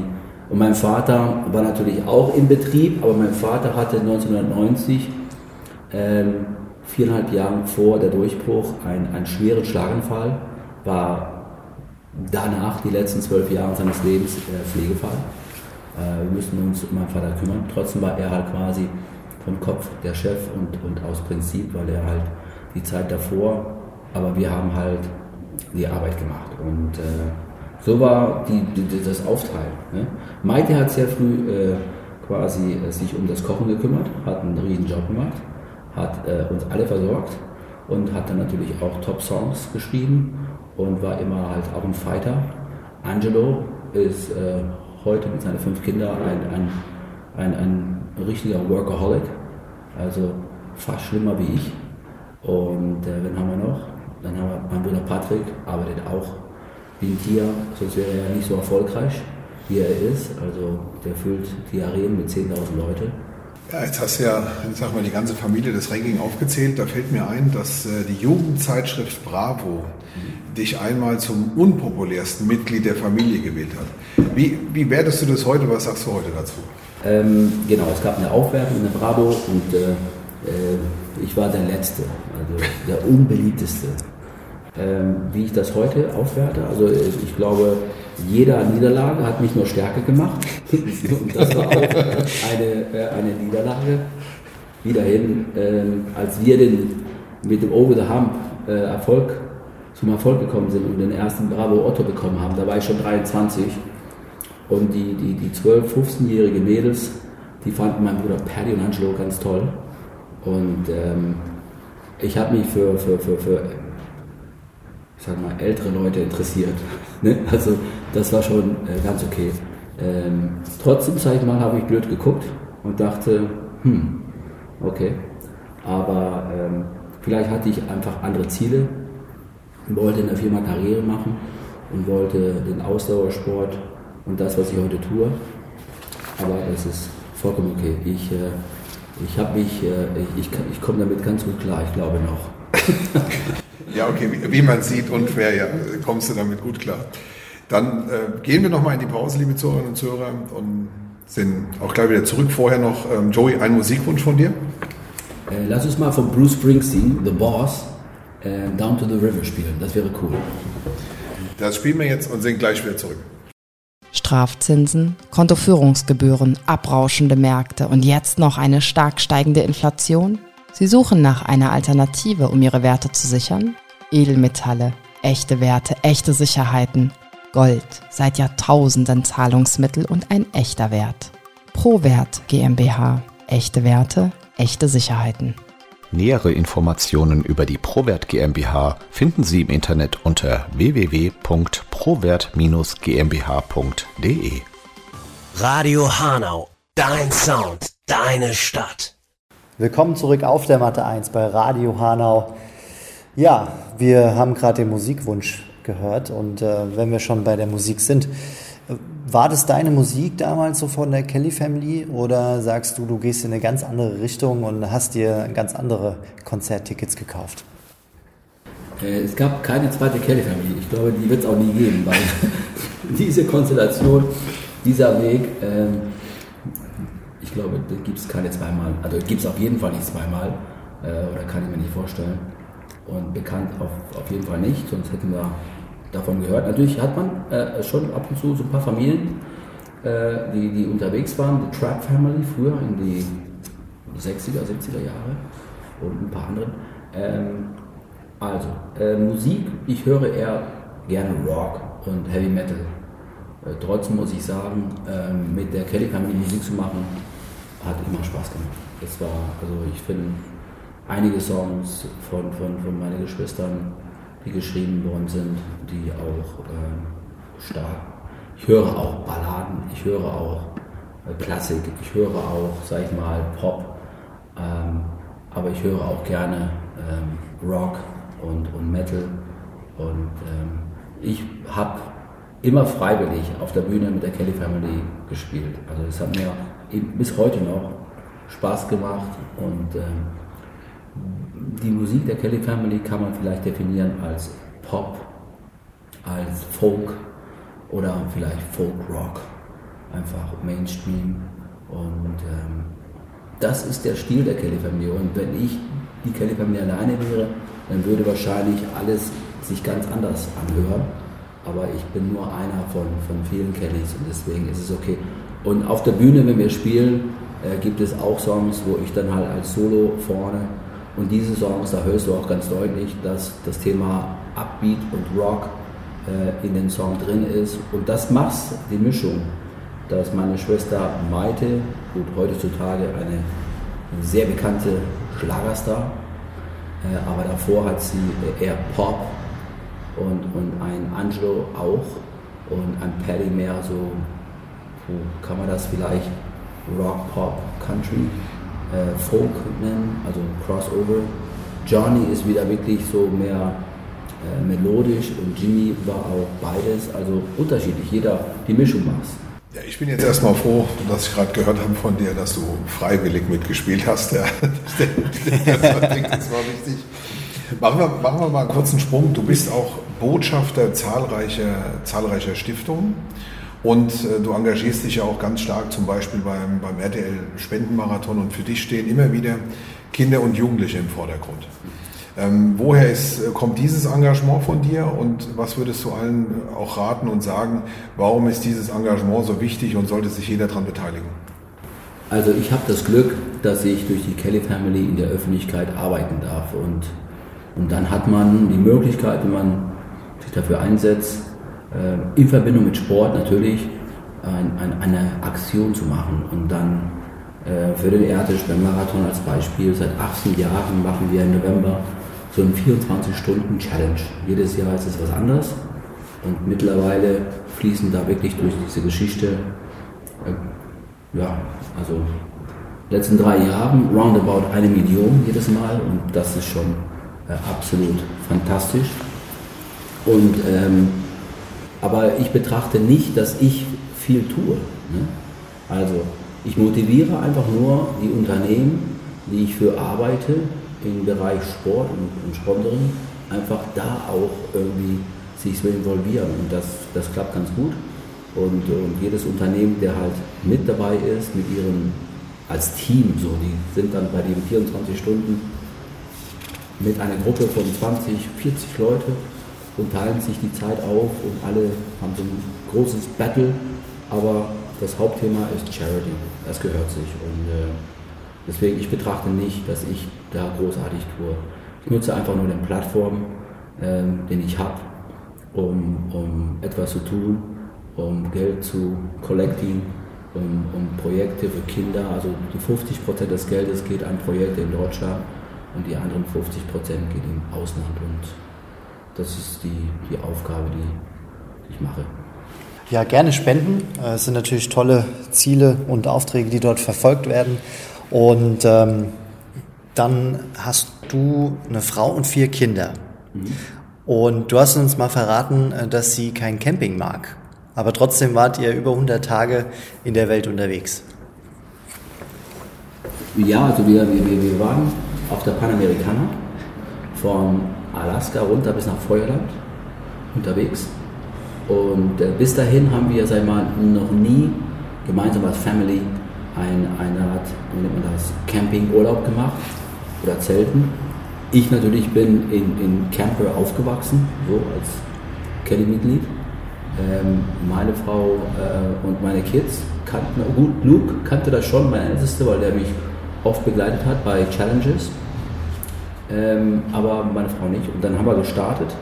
Und mein Vater war natürlich auch im Betrieb, aber mein Vater hatte 1990, ähm, viereinhalb Jahre vor der Durchbruch, einen, einen schweren Schlaganfall, war danach die letzten zwölf Jahre seines Lebens äh, Pflegefall. Äh, wir mussten uns um meinen Vater kümmern. Trotzdem war er halt quasi vom Kopf der Chef und, und aus Prinzip, weil er halt die Zeit davor, aber wir haben halt die Arbeit gemacht. Und äh, so war die, die, das Aufteilen. Ne? Maite hat sehr früh äh, quasi äh, sich um das Kochen gekümmert, hat einen riesen Job gemacht, hat äh, uns alle versorgt und hat dann natürlich auch Top-Songs geschrieben und war immer halt auch ein Fighter. Angelo ist äh, heute mit seinen fünf Kindern ein, ein, ein, ein richtiger Workaholic, also fast schlimmer wie ich. Und äh, wen haben wir noch? Dann haben wir mein Bruder Patrick, arbeitet auch wie ein Tier, sonst wäre er ja nicht so erfolgreich, wie er ist. Also der füllt die Arenen mit 10.000 Leute. Ja, jetzt hast du ja, ich sag mal, die ganze Familie des Ranking aufgezählt. Da fällt mir ein, dass äh, die Jugendzeitschrift Bravo dich einmal zum unpopulärsten Mitglied der Familie gewählt hat. Wie, wie wertest du das heute? Was sagst du heute dazu? Ähm, genau, es gab eine Aufwertung in der Bravo und äh, äh, ich war der Letzte, also der unbeliebteste. Ähm, wie ich das heute aufwerte, also äh, ich glaube, jede Niederlage hat mich nur stärker gemacht. und das war auch eine, äh, eine Niederlage. Wiederhin, ähm, als wir den, mit dem Over the Hump äh, Erfolg zum Erfolg gekommen sind und den ersten Bravo Otto bekommen haben, da war ich schon 23 und die, die, die 12-, 15-jährige Mädels, die fanden meinen Bruder Paddy und Angelo ganz toll. Und ähm, ich habe mich für, für, für, für ich sag mal, ältere Leute interessiert. ne? Also das war schon äh, ganz okay. Ähm, trotzdem, sag ich mal, habe ich blöd geguckt und dachte, hm, okay. Aber ähm, vielleicht hatte ich einfach andere Ziele, wollte in der Firma Karriere machen und wollte den Ausdauersport und das, was ich heute tue. Aber das ist vollkommen okay. Ich, äh, ich äh, ich, ich, ich komme damit ganz gut klar, ich glaube noch. ja, okay, wie, wie, man sieht, unfair, ja, kommst du damit gut klar. Dann äh, gehen wir nochmal in die Pause, liebe Zuhörerinnen und Zuhörer, und sind auch gleich wieder zurück. Vorher noch, ähm, Joey, ein Musikwunsch von dir? Äh, lass uns mal von Bruce Springsteen, The Boss, äh, Down to the River spielen. Das wäre cool. Das spielen wir jetzt und sind gleich wieder zurück. Strafzinsen, Kontoführungsgebühren, abrauschende Märkte und jetzt noch eine stark steigende Inflation? Sie suchen nach einer Alternative, um ihre Werte zu sichern? Edelmetalle, echte Werte, echte Sicherheiten. Gold, seit Jahrtausenden Zahlungsmittel und ein echter Wert. ProWert GmbH. Echte Werte, echte Sicherheiten. Nähere Informationen über die Prowert GmbH finden Sie im Internet unter www.prowert-gmbh.de. Radio Hanau, dein Sound, deine Stadt. Willkommen zurück auf der Matte 1 bei Radio Hanau. Ja, wir haben gerade den Musikwunsch gehört und äh, wenn wir schon bei der Musik sind, war das deine Musik damals so von der Kelly Family oder sagst du, du gehst in eine ganz andere Richtung und hast dir ganz andere Konzerttickets gekauft? Äh, es gab keine zweite Kelly Family. Ich glaube, die wird es auch nie geben, weil diese Konstellation, dieser Weg, ähm, ich glaube, da gibt es keine zweimal. Also gibt es auf jeden Fall nicht zweimal äh, oder kann ich mir nicht vorstellen. Und bekannt auf, auf jeden Fall nicht, sonst hätten wir davon gehört. Natürlich hat man äh, schon ab und zu so ein paar Familien, äh, die, die unterwegs waren, die Trap Family früher in die 60er, 70er Jahre und ein paar anderen. Ähm, also, äh, Musik, ich höre eher gerne Rock und Heavy Metal. Äh, trotzdem muss ich sagen, ähm, mit der Kelly Family Musik zu machen, hat immer Spaß gemacht. Es war, also ich finde, einige Songs von, von, von meinen Geschwistern, die geschrieben worden sind, die auch äh, stark. Ich höre auch Balladen, ich höre auch äh, Klassik, ich höre auch, sag ich mal, Pop, ähm, aber ich höre auch gerne ähm, Rock und, und Metal. Und ähm, ich habe immer freiwillig auf der Bühne mit der Kelly Family gespielt. Also es hat mir bis heute noch Spaß gemacht und ähm, die Musik der Kelly Family kann man vielleicht definieren als Pop, als Folk oder vielleicht Folk Rock, einfach Mainstream. Und ähm, das ist der Stil der Kelly Family. Und wenn ich die Kelly Family alleine wäre, dann würde wahrscheinlich alles sich ganz anders anhören, aber ich bin nur einer von, von vielen Kellys und deswegen ist es okay. Und auf der Bühne, wenn wir spielen, äh, gibt es auch Songs, wo ich dann halt als Solo vorne und diese Songs, da hörst du auch ganz deutlich, dass das Thema Upbeat und Rock äh, in den Song drin ist. Und das macht die Mischung, dass meine Schwester Maite, gut, heutzutage eine sehr bekannte Schlagerstar, äh, aber davor hat sie eher Pop und, und ein Angelo auch und ein Paddy mehr so, kann man das vielleicht Rock, Pop, Country äh, Folk nennen, also Crossover. Johnny ist wieder wirklich so mehr äh, melodisch und Jimmy war auch beides, also unterschiedlich, jeder die Mischung macht. Ja, ich bin jetzt erstmal froh, dass ich gerade gehört habe von dir, dass du freiwillig mitgespielt hast. Ja, das, war wichtig. Machen wir, machen wir mal einen kurzen Sprung. Du bist auch Botschafter zahlreicher, zahlreicher Stiftungen. Und äh, du engagierst dich ja auch ganz stark zum Beispiel beim, beim RTL Spendenmarathon und für dich stehen immer wieder Kinder und Jugendliche im Vordergrund. Ähm, woher ist, äh, kommt dieses Engagement von dir und was würdest du allen auch raten und sagen, warum ist dieses Engagement so wichtig und sollte sich jeder daran beteiligen? Also ich habe das Glück, dass ich durch die Kelly Family in der Öffentlichkeit arbeiten darf und, und dann hat man die Möglichkeit, wenn man sich dafür einsetzt, äh, in Verbindung mit Sport natürlich ein, ein, eine Aktion zu machen und dann äh, für den Erdbeermarathon als Beispiel, seit 18 Jahren machen wir im November so eine 24-Stunden-Challenge. Jedes Jahr ist es was anderes und mittlerweile fließen da wirklich durch diese Geschichte, äh, ja, also letzten drei Jahren roundabout eine Million jedes Mal und das ist schon äh, absolut fantastisch. Und ähm, aber ich betrachte nicht, dass ich viel tue. Ne? Also ich motiviere einfach nur die Unternehmen, die ich für arbeite, im Bereich Sport und, und Sponsoring, einfach da auch irgendwie sich zu involvieren. Und das, das klappt ganz gut. Und, und jedes Unternehmen, der halt mit dabei ist, mit ihrem, als Team, so, die sind dann bei den 24 Stunden mit einer Gruppe von 20, 40 Leute und teilen sich die Zeit auf und alle haben so ein großes Battle, aber das Hauptthema ist Charity, das gehört sich. Und äh, deswegen ich betrachte nicht, dass ich da großartig tue. Ich nutze einfach nur den Plattform, äh, den ich habe, um, um etwas zu tun, um Geld zu collecting, um, um Projekte für Kinder, also die 50% des Geldes geht an Projekte in Deutschland und die anderen 50% geht im Ausland. Und das ist die, die Aufgabe, die ich mache. Ja, gerne spenden. Äh, es sind natürlich tolle Ziele und Aufträge, die dort verfolgt werden. Und ähm, dann hast du eine Frau und vier Kinder. Mhm. Und du hast uns mal verraten, äh, dass sie kein Camping mag. Aber trotzdem wart ihr über 100 Tage in der Welt unterwegs. Ja, also wir, wir, wir waren auf der Panamericana von Alaska runter bis nach Feuerland unterwegs. Und äh, bis dahin haben wir, sag mal, noch nie gemeinsam als Family ein, eine Art, wie nennt man das, Campingurlaub gemacht oder Zelten. Ich natürlich bin in, in Camper aufgewachsen, so als Kelly-Mitglied. Ähm, meine Frau äh, und meine Kids kannten, gut, Luke kannte das schon, mein Ältester, weil der mich oft begleitet hat bei Challenges ähm, aber meine Frau nicht. Und dann haben wir gestartet,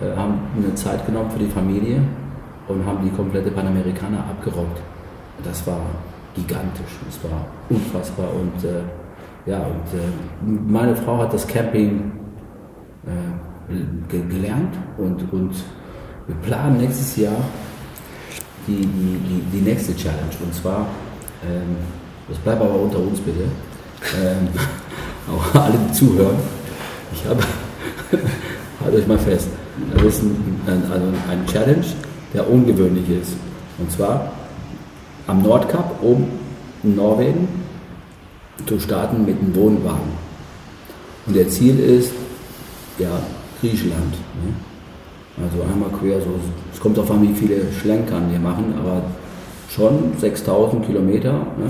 äh, haben eine Zeit genommen für die Familie und haben die komplette Panamerikaner abgerockt. Das war gigantisch, das war unfassbar und äh, ja, und äh, meine Frau hat das Camping äh, ge gelernt und, und wir planen nächstes Jahr die, die, die, die nächste Challenge. Und zwar, ähm, das bleibt aber unter uns bitte, ähm, auch alle, die zuhören. Ich habe, halt euch mal fest, das ist ein, also ein Challenge, der ungewöhnlich ist. Und zwar am Nordkap oben in Norwegen zu starten mit einem Wohnwagen. Und der Ziel ist, ja, Griechenland. Ne? Also einmal quer, so, es kommt darauf an, wie viele Schlenkern wir machen, aber schon 6000 Kilometer, ne?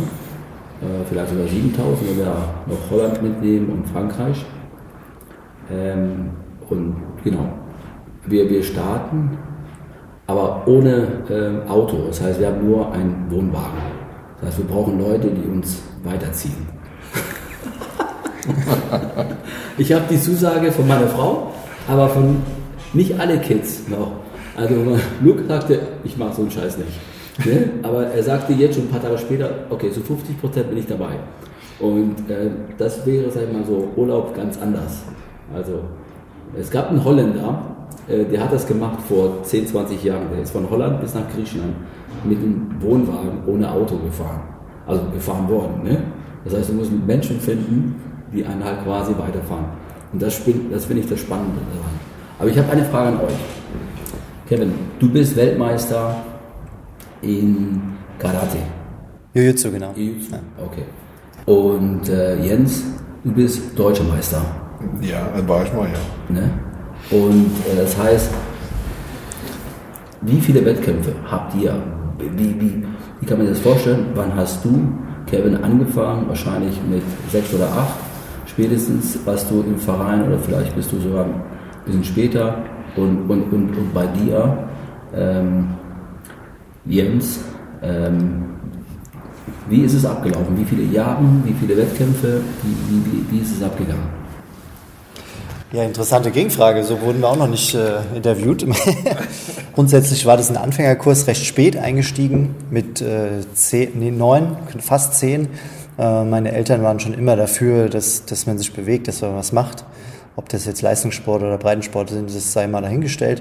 äh, vielleicht sogar 7000, wenn wir noch Holland mitnehmen und Frankreich. Ähm, und genau, wir, wir starten, aber ohne äh, Auto. Das heißt, wir haben nur einen Wohnwagen. Das heißt, wir brauchen Leute, die uns weiterziehen. ich habe die Zusage von meiner Frau, aber von nicht alle Kids noch. Also Luke sagte, ich mache so einen Scheiß nicht. Ne? Aber er sagte jetzt schon ein paar Tage später, okay, so 50 Prozent bin ich dabei. Und äh, das wäre, sag ich mal so, Urlaub ganz anders. Also es gab einen Holländer, äh, der hat das gemacht vor 10, 20 Jahren. Der ist von Holland bis nach Griechenland mit einem Wohnwagen ohne Auto gefahren. Also gefahren worden. Ne? Das heißt, du musst Menschen finden, die einen halt quasi weiterfahren. Und das, das finde ich das Spannende daran. Aber ich habe eine Frage an euch. Kevin, du bist Weltmeister in Karate. Jiu-Jitsu, genau. Jiu-Jitsu, okay. Und äh, Jens, du bist Deutscher Meister. Ja, war ich mal, ja. Ne? Und äh, das heißt, wie viele Wettkämpfe habt ihr? Wie, wie, wie kann man sich das vorstellen? Wann hast du, Kevin, angefangen? Wahrscheinlich mit sechs oder acht spätestens. Warst du im Verein oder vielleicht bist du sogar ein bisschen später? Und, und, und, und bei dir, ähm, Jens, ähm, wie ist es abgelaufen? Wie viele Jahre, wie viele Wettkämpfe, wie, wie, wie ist es abgegangen? Ja, interessante Gegenfrage. So wurden wir auch noch nicht äh, interviewt. Grundsätzlich war das ein Anfängerkurs, recht spät eingestiegen, mit äh, zehn, nee, neun, fast zehn. Äh, meine Eltern waren schon immer dafür, dass, dass man sich bewegt, dass man was macht. Ob das jetzt Leistungssport oder Breitensport sind, das sei mal dahingestellt.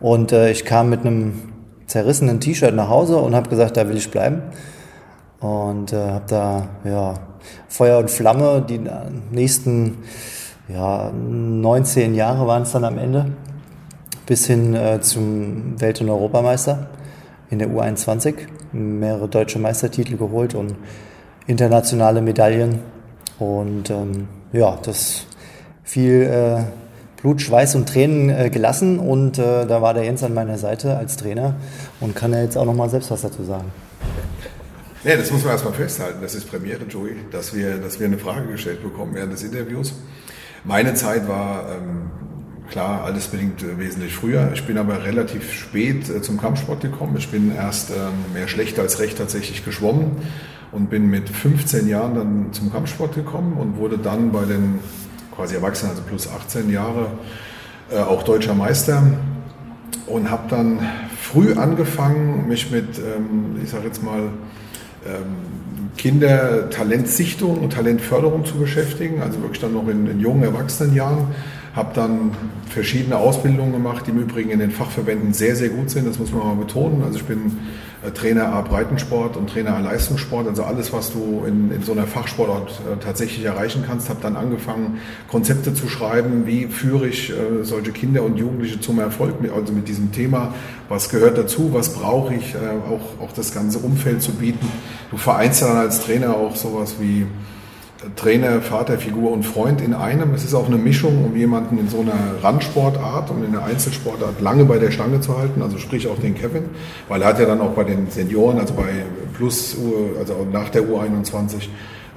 Und äh, ich kam mit einem zerrissenen T-Shirt nach Hause und habe gesagt, da will ich bleiben. Und äh, habe da ja, Feuer und Flamme die nächsten ja, 19 Jahre waren es dann am Ende, bis hin äh, zum Welt- und Europameister in der U21. Mehrere deutsche Meistertitel geholt und internationale Medaillen. Und ähm, ja, das viel äh, Blut, Schweiß und Tränen äh, gelassen. Und äh, da war der Jens an meiner Seite als Trainer und kann ja jetzt auch noch mal selbst was dazu sagen. Ja, das muss man erstmal festhalten. Das ist Premiere, Joey, dass wir, dass wir eine Frage gestellt bekommen während des Interviews. Meine Zeit war ähm, klar alles bedingt äh, wesentlich früher. Ich bin aber relativ spät äh, zum Kampfsport gekommen. Ich bin erst ähm, mehr schlecht als recht tatsächlich geschwommen und bin mit 15 Jahren dann zum Kampfsport gekommen und wurde dann bei den quasi Erwachsenen, also plus 18 Jahre, äh, auch deutscher Meister und habe dann früh angefangen, mich mit, ähm, ich sage jetzt mal, ähm, Kindertalentsichtung und Talentförderung zu beschäftigen, also wirklich dann noch in, in jungen Erwachsenenjahren. Habe dann verschiedene Ausbildungen gemacht, die im Übrigen in den Fachverbänden sehr, sehr gut sind, das muss man mal betonen. Also ich bin äh, Trainer A Breitensport und Trainer A Leistungssport, also alles, was du in, in so einer Fachsportart äh, tatsächlich erreichen kannst. Habe dann angefangen, Konzepte zu schreiben, wie führe ich äh, solche Kinder und Jugendliche zum Erfolg, also mit diesem Thema, was gehört dazu, was brauche ich, auch, auch das ganze Umfeld zu bieten. Du vereinst dann als Trainer auch sowas wie Trainer, Vater, Figur und Freund in einem. Es ist auch eine Mischung, um jemanden in so einer Randsportart und in einer Einzelsportart lange bei der Stange zu halten, also sprich auch den Kevin, weil er hat ja dann auch bei den Senioren, also bei Plus, also nach der U21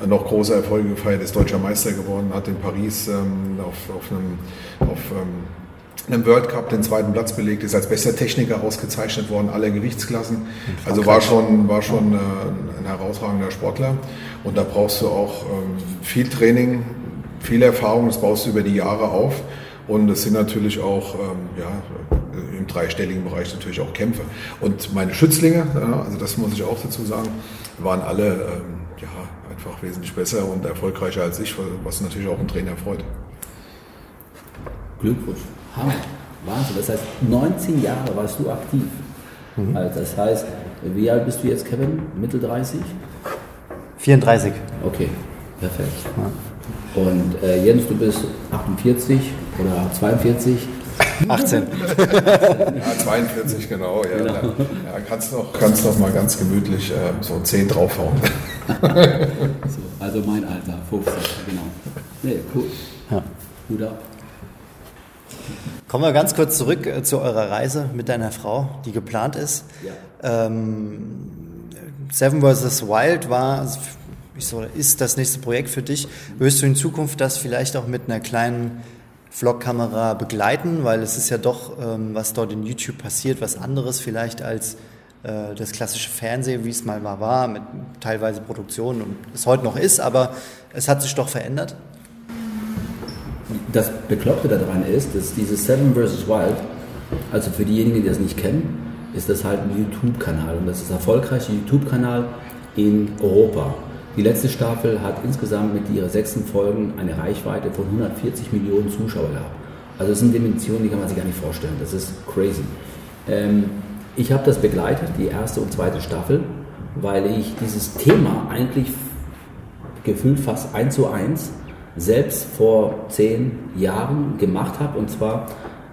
noch große Erfolge gefeiert, ist deutscher Meister geworden, hat in Paris ähm, auf, auf, einem, auf ähm, einem World Cup den zweiten Platz belegt, ist als bester Techniker ausgezeichnet worden, aller Gewichtsklassen. Also war schon, war schon äh, ein herausragender Sportler. Und da brauchst du auch ähm, viel Training, viel Erfahrung, das baust du über die Jahre auf. Und es sind natürlich auch ähm, ja, im dreistelligen Bereich natürlich auch Kämpfe. Und meine Schützlinge, also das muss ich auch dazu sagen, waren alle ähm, ja, einfach wesentlich besser und erfolgreicher als ich, was natürlich auch einen Trainer freut. Glückwunsch. Hammer. Wahnsinn. Das heißt, 19 Jahre warst du aktiv. Mhm. Also das heißt, wie alt bist du jetzt, Kevin? Mittel 30? 34. Okay, perfekt. Ja. Und äh, Jens, du bist 48 oder 42? 18. ja, 42, genau. Ja, genau. ja kannst, noch, kannst noch mal ganz gemütlich äh, so 10 draufhauen. so, also mein Alter, 15, genau. Nee, cool. Ja. Gut ab. Kommen wir ganz kurz zurück äh, zu eurer Reise mit deiner Frau, die geplant ist. Ja. Ähm, Seven vs. Wild war, ist das nächste Projekt für dich. Wirst du in Zukunft das vielleicht auch mit einer kleinen Vlog-Kamera begleiten, weil es ist ja doch, ähm, was dort in YouTube passiert, was anderes vielleicht als äh, das klassische Fernsehen, wie es mal war, mit teilweise Produktion und es heute noch ist, aber es hat sich doch verändert das Bekloppte daran ist, dass dieses Seven vs. Wild, also für diejenigen, die das nicht kennen, ist das halt ein YouTube-Kanal und das ist der erfolgreiche YouTube-Kanal in Europa. Die letzte Staffel hat insgesamt mit ihren sechsten Folgen eine Reichweite von 140 Millionen Zuschauer gehabt. Also das sind Dimensionen, die kann man sich gar nicht vorstellen. Das ist crazy. Ähm, ich habe das begleitet, die erste und zweite Staffel, weil ich dieses Thema eigentlich gefühlt fast eins zu eins selbst vor zehn Jahren gemacht habe. Und zwar,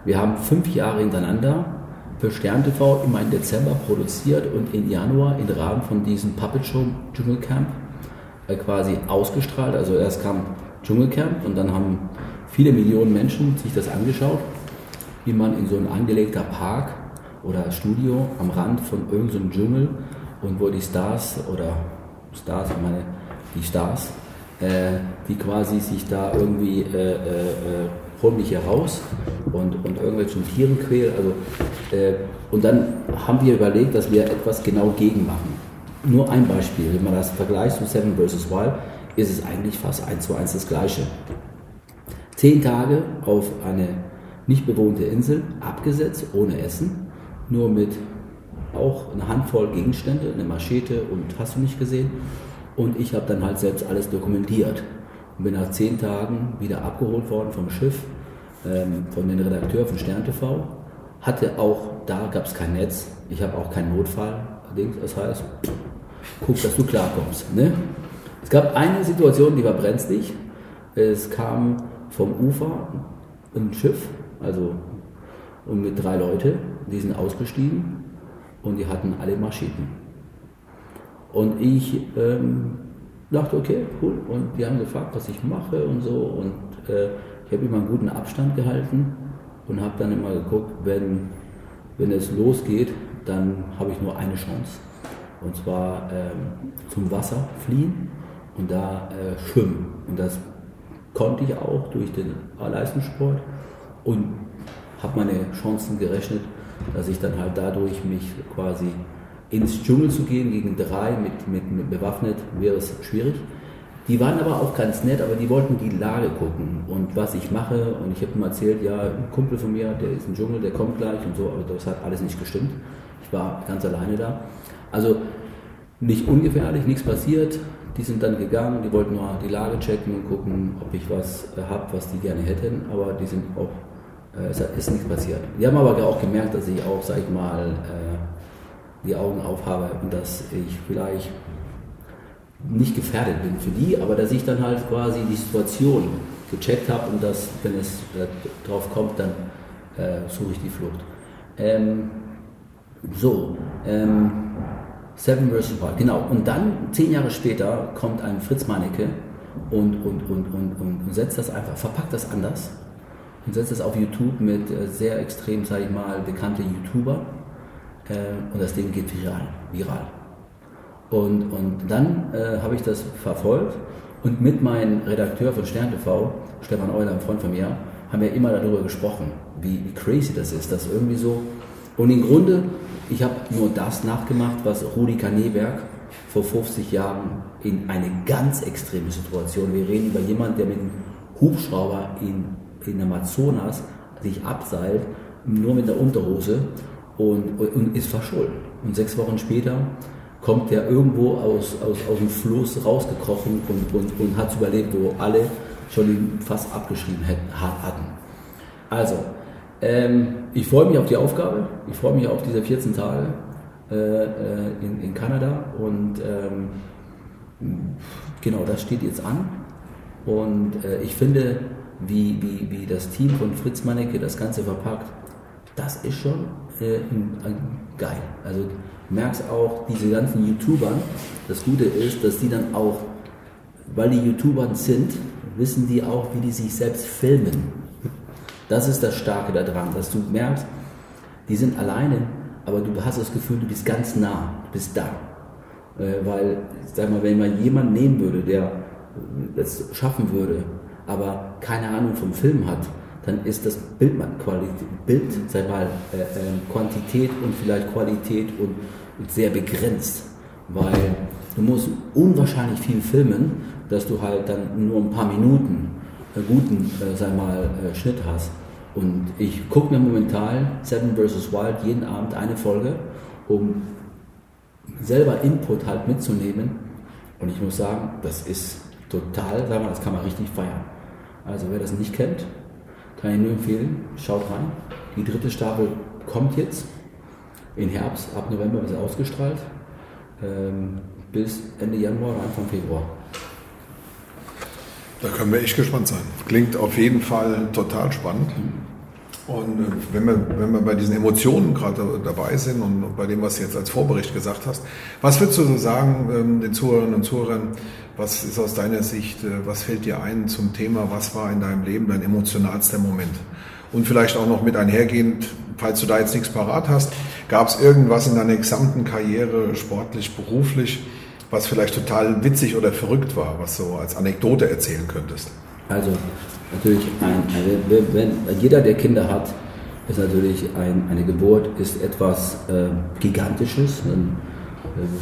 wir haben fünf Jahre hintereinander für Stern TV immer im Dezember produziert und im Januar im Rahmen von diesem Puppet Show Dschungelcamp äh, quasi ausgestrahlt. Also erst kam Dschungelcamp und dann haben viele Millionen Menschen sich das angeschaut, wie man in so ein angelegter Park oder Studio am Rand von irgendeinem so Dschungel und wo die Stars oder Stars, ich meine die Stars äh, die quasi sich da irgendwie äh, holen mich hier raus und, und irgendwelchen Tieren quälen. Also, äh, und dann haben wir überlegt, dass wir etwas genau gegen machen. Nur ein Beispiel, wenn man das vergleicht zu Seven vs. Wild, ist es eigentlich fast eins zu eins das Gleiche. Zehn Tage auf eine nicht bewohnte Insel, abgesetzt, ohne Essen, nur mit auch eine Handvoll Gegenstände, eine Machete und hast du nicht gesehen und ich habe dann halt selbst alles dokumentiert und bin nach zehn Tagen wieder abgeholt worden vom Schiff, ähm, von den Redakteur von Stern TV. Hatte auch, da gab es kein Netz, ich habe auch keinen Notfall. Das heißt, guck, dass du klarkommst. Ne? Es gab eine Situation, die war brenzlig. Es kam vom Ufer ein Schiff, also und mit drei Leute, die sind ausgestiegen und die hatten alle Maschinen. Und ich ähm, dachte, okay, cool. Und die haben gefragt, was ich mache und so. Und äh, ich habe immer einen guten Abstand gehalten und habe dann immer geguckt, wenn, wenn es losgeht, dann habe ich nur eine Chance. Und zwar ähm, zum Wasser fliehen und da äh, schwimmen. Und das konnte ich auch durch den Leistungssport und habe meine Chancen gerechnet, dass ich dann halt dadurch mich quasi ins Dschungel zu gehen gegen drei mit, mit, mit bewaffnet wäre es schwierig. Die waren aber auch ganz nett, aber die wollten die Lage gucken und was ich mache. Und ich habe ihm erzählt, ja, ein Kumpel von mir, der ist im Dschungel, der kommt gleich und so, aber das hat alles nicht gestimmt. Ich war ganz alleine da. Also nicht ungefährlich, nichts passiert. Die sind dann gegangen, die wollten nur die Lage checken und gucken, ob ich was äh, habe, was die gerne hätten, aber die sind auch, äh, es ist nichts passiert. Die haben aber auch gemerkt, dass ich auch, sag ich mal, äh, die Augen aufhabe und dass ich vielleicht nicht gefährdet bin für die, aber dass ich dann halt quasi die Situation gecheckt habe und dass, wenn es äh, drauf kommt, dann äh, suche ich die Flucht. Ähm, so, ähm, Seven vs. Wild, genau. Und dann, zehn Jahre später, kommt ein Fritz Meinecke und, und, und, und, und setzt das einfach, verpackt das anders und setzt das auf YouTube mit äh, sehr extrem, sage ich mal, bekannte YouTuber äh, und das Ding geht viral. viral. Und, und dann äh, habe ich das verfolgt und mit meinem Redakteur von Stern TV, Stefan Euler, ein Freund von mir, haben wir immer darüber gesprochen, wie, wie crazy das ist, dass irgendwie so. Und im Grunde, ich habe nur das nachgemacht, was Rudi Kaneberg vor 50 Jahren in eine ganz extreme Situation. Wir reden über jemanden, der mit einem Hubschrauber in, in Amazonas sich abseilt, nur mit der Unterhose und, und ist verschollen. Und sechs Wochen später kommt der irgendwo aus, aus, aus dem Fluss rausgekrochen und, und, und hat es überlebt, wo alle schon ihn fast abgeschrieben hatten. Also, ähm, ich freue mich auf die Aufgabe, ich freue mich auf diese 14 Tage äh, äh, in, in Kanada und ähm, genau, das steht jetzt an. Und äh, ich finde, wie, wie, wie das Team von Fritz Mannecke das Ganze verpackt, das ist schon äh, geil. Also merkst auch, diese ganzen YouTuber, das Gute ist, dass die dann auch, weil die YouTuber sind, wissen die auch, wie die sich selbst filmen. Das ist das Starke daran, dass du merkst, die sind alleine, aber du hast das Gefühl, du bist ganz nah, du bist da. Äh, weil, sag mal, wenn man jemanden nehmen würde, der das schaffen würde, aber keine Ahnung vom Film hat, dann ist das Bild, Bild sag mal, äh, äh, Quantität und vielleicht Qualität und, und, sehr begrenzt, weil du musst unwahrscheinlich viel filmen, dass du halt dann nur ein paar Minuten äh, guten, äh, sag mal, äh, Schnitt hast. Und ich gucke mir momentan Seven vs. Wild jeden Abend eine Folge, um selber Input halt mitzunehmen. Und ich muss sagen, das ist total, sagen wir, das kann man richtig feiern. Also wer das nicht kennt, kann ich nur empfehlen, schaut rein. Die dritte Staffel kommt jetzt im Herbst, ab November wird sie ausgestrahlt, ähm, bis Ende Januar oder Anfang Februar. Da können wir echt gespannt sein. Klingt auf jeden Fall total spannend. Und äh, wenn wir, wenn wir bei diesen Emotionen gerade dabei sind und bei dem, was du jetzt als Vorbericht gesagt hast, was würdest du so sagen ähm, den Zuhörerinnen und Zuhörern, was ist aus deiner Sicht, äh, was fällt dir ein zum Thema, was war in deinem Leben dein emotionalster Moment? Und vielleicht auch noch mit einhergehend, falls du da jetzt nichts parat hast, gab es irgendwas in deiner gesamten Karriere, sportlich, beruflich, was vielleicht total witzig oder verrückt war, was du als Anekdote erzählen könntest? Also natürlich ein, eine, wenn, jeder, der Kinder hat, ist natürlich ein, eine Geburt ist etwas äh, Gigantisches. Äh,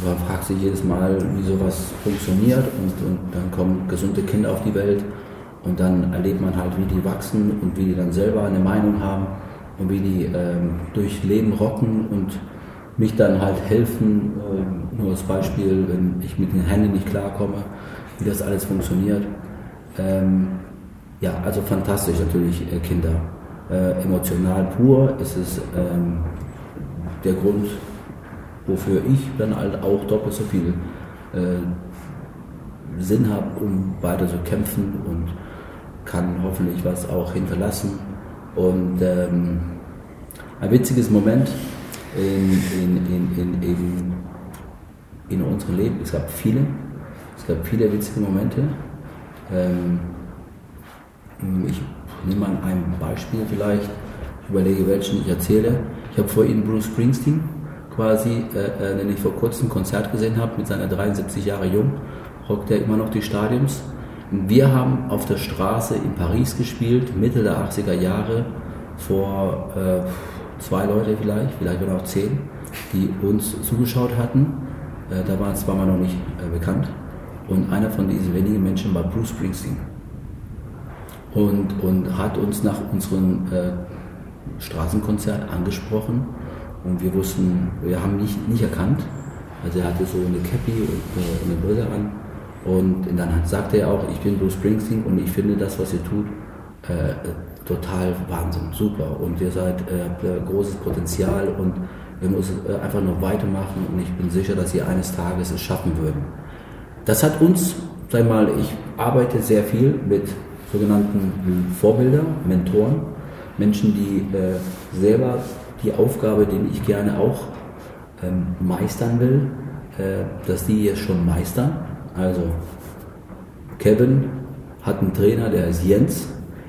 man fragt sich jedes Mal, wie sowas funktioniert und, und dann kommen gesunde Kinder auf die Welt und dann erlebt man halt, wie die wachsen und wie die dann selber eine Meinung haben und wie die ähm, durch Leben rocken und mich dann halt helfen, äh, nur als Beispiel, wenn ich mit den Händen nicht klarkomme, wie das alles funktioniert. Ähm, ja, also fantastisch natürlich äh, Kinder. Äh, emotional pur ist es ähm, der Grund, wofür ich dann halt auch doppelt so viel äh, Sinn habe, um weiter zu kämpfen und kann hoffentlich was auch hinterlassen. Und ähm, ein witziges Moment in, in, in, in, in, unserem Leben, es gab viele, es gab viele witzige Momente. Ähm, ich nehme mal ein Beispiel vielleicht, ich überlege, welchen ich erzähle. Ich habe vorhin Bruce Springsteen quasi, äh, äh, den ich vor kurzem ein Konzert gesehen habe, mit seiner 73 Jahre jung, rockt er immer noch die Stadions. Wir haben auf der Straße in Paris gespielt, Mitte der 80er Jahre, vor äh, zwei Leute vielleicht, vielleicht waren auch zehn, die uns zugeschaut hatten. Äh, da war es zwar mal noch nicht äh, bekannt. Und einer von diesen wenigen Menschen war Bruce Springsteen und, und hat uns nach unserem äh, Straßenkonzert angesprochen und wir wussten, wir haben nicht, nicht erkannt. Also er hatte so eine Cappy und eine Brille an und dann sagte er auch, ich bin Bruce Springsteen und ich finde das, was ihr tut, äh, total Wahnsinn, super und ihr seid äh, großes Potenzial und ihr müsst äh, einfach noch weitermachen und ich bin sicher, dass ihr eines Tages es schaffen würden. Das hat uns, sag mal, ich arbeite sehr viel mit sogenannten Vorbilder, Mentoren, Menschen, die äh, selber die Aufgabe, die ich gerne auch ähm, meistern will, äh, dass die jetzt schon meistern. Also Kevin hat einen Trainer, der ist Jens.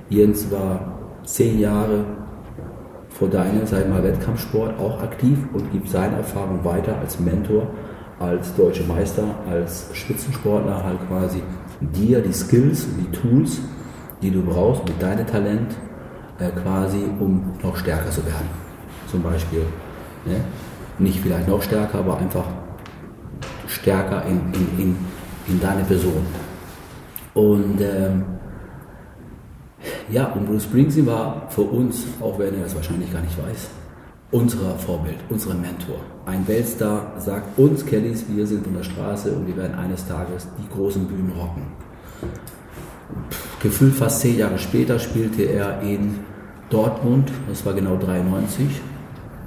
Jens war zehn Jahre vor deiner, sag mal, Wettkampfsport auch aktiv und gibt seine Erfahrung weiter als Mentor, als deutscher Meister, als Spitzensportler halt quasi dir die Skills die Tools die du brauchst mit deinem Talent äh, quasi, um noch stärker zu werden. Zum Beispiel. Ne? Nicht vielleicht noch stärker, aber einfach stärker in, in, in, in deine Person. Und ähm, ja, und Bruce Springsteen war für uns, auch wenn er das wahrscheinlich gar nicht weiß, unser Vorbild, unser Mentor. Ein Weltstar sagt uns Kellys, wir sind von der Straße und wir werden eines Tages die großen Bühnen rocken. Gefühlt fast zehn Jahre später spielte er in Dortmund, das war genau 93,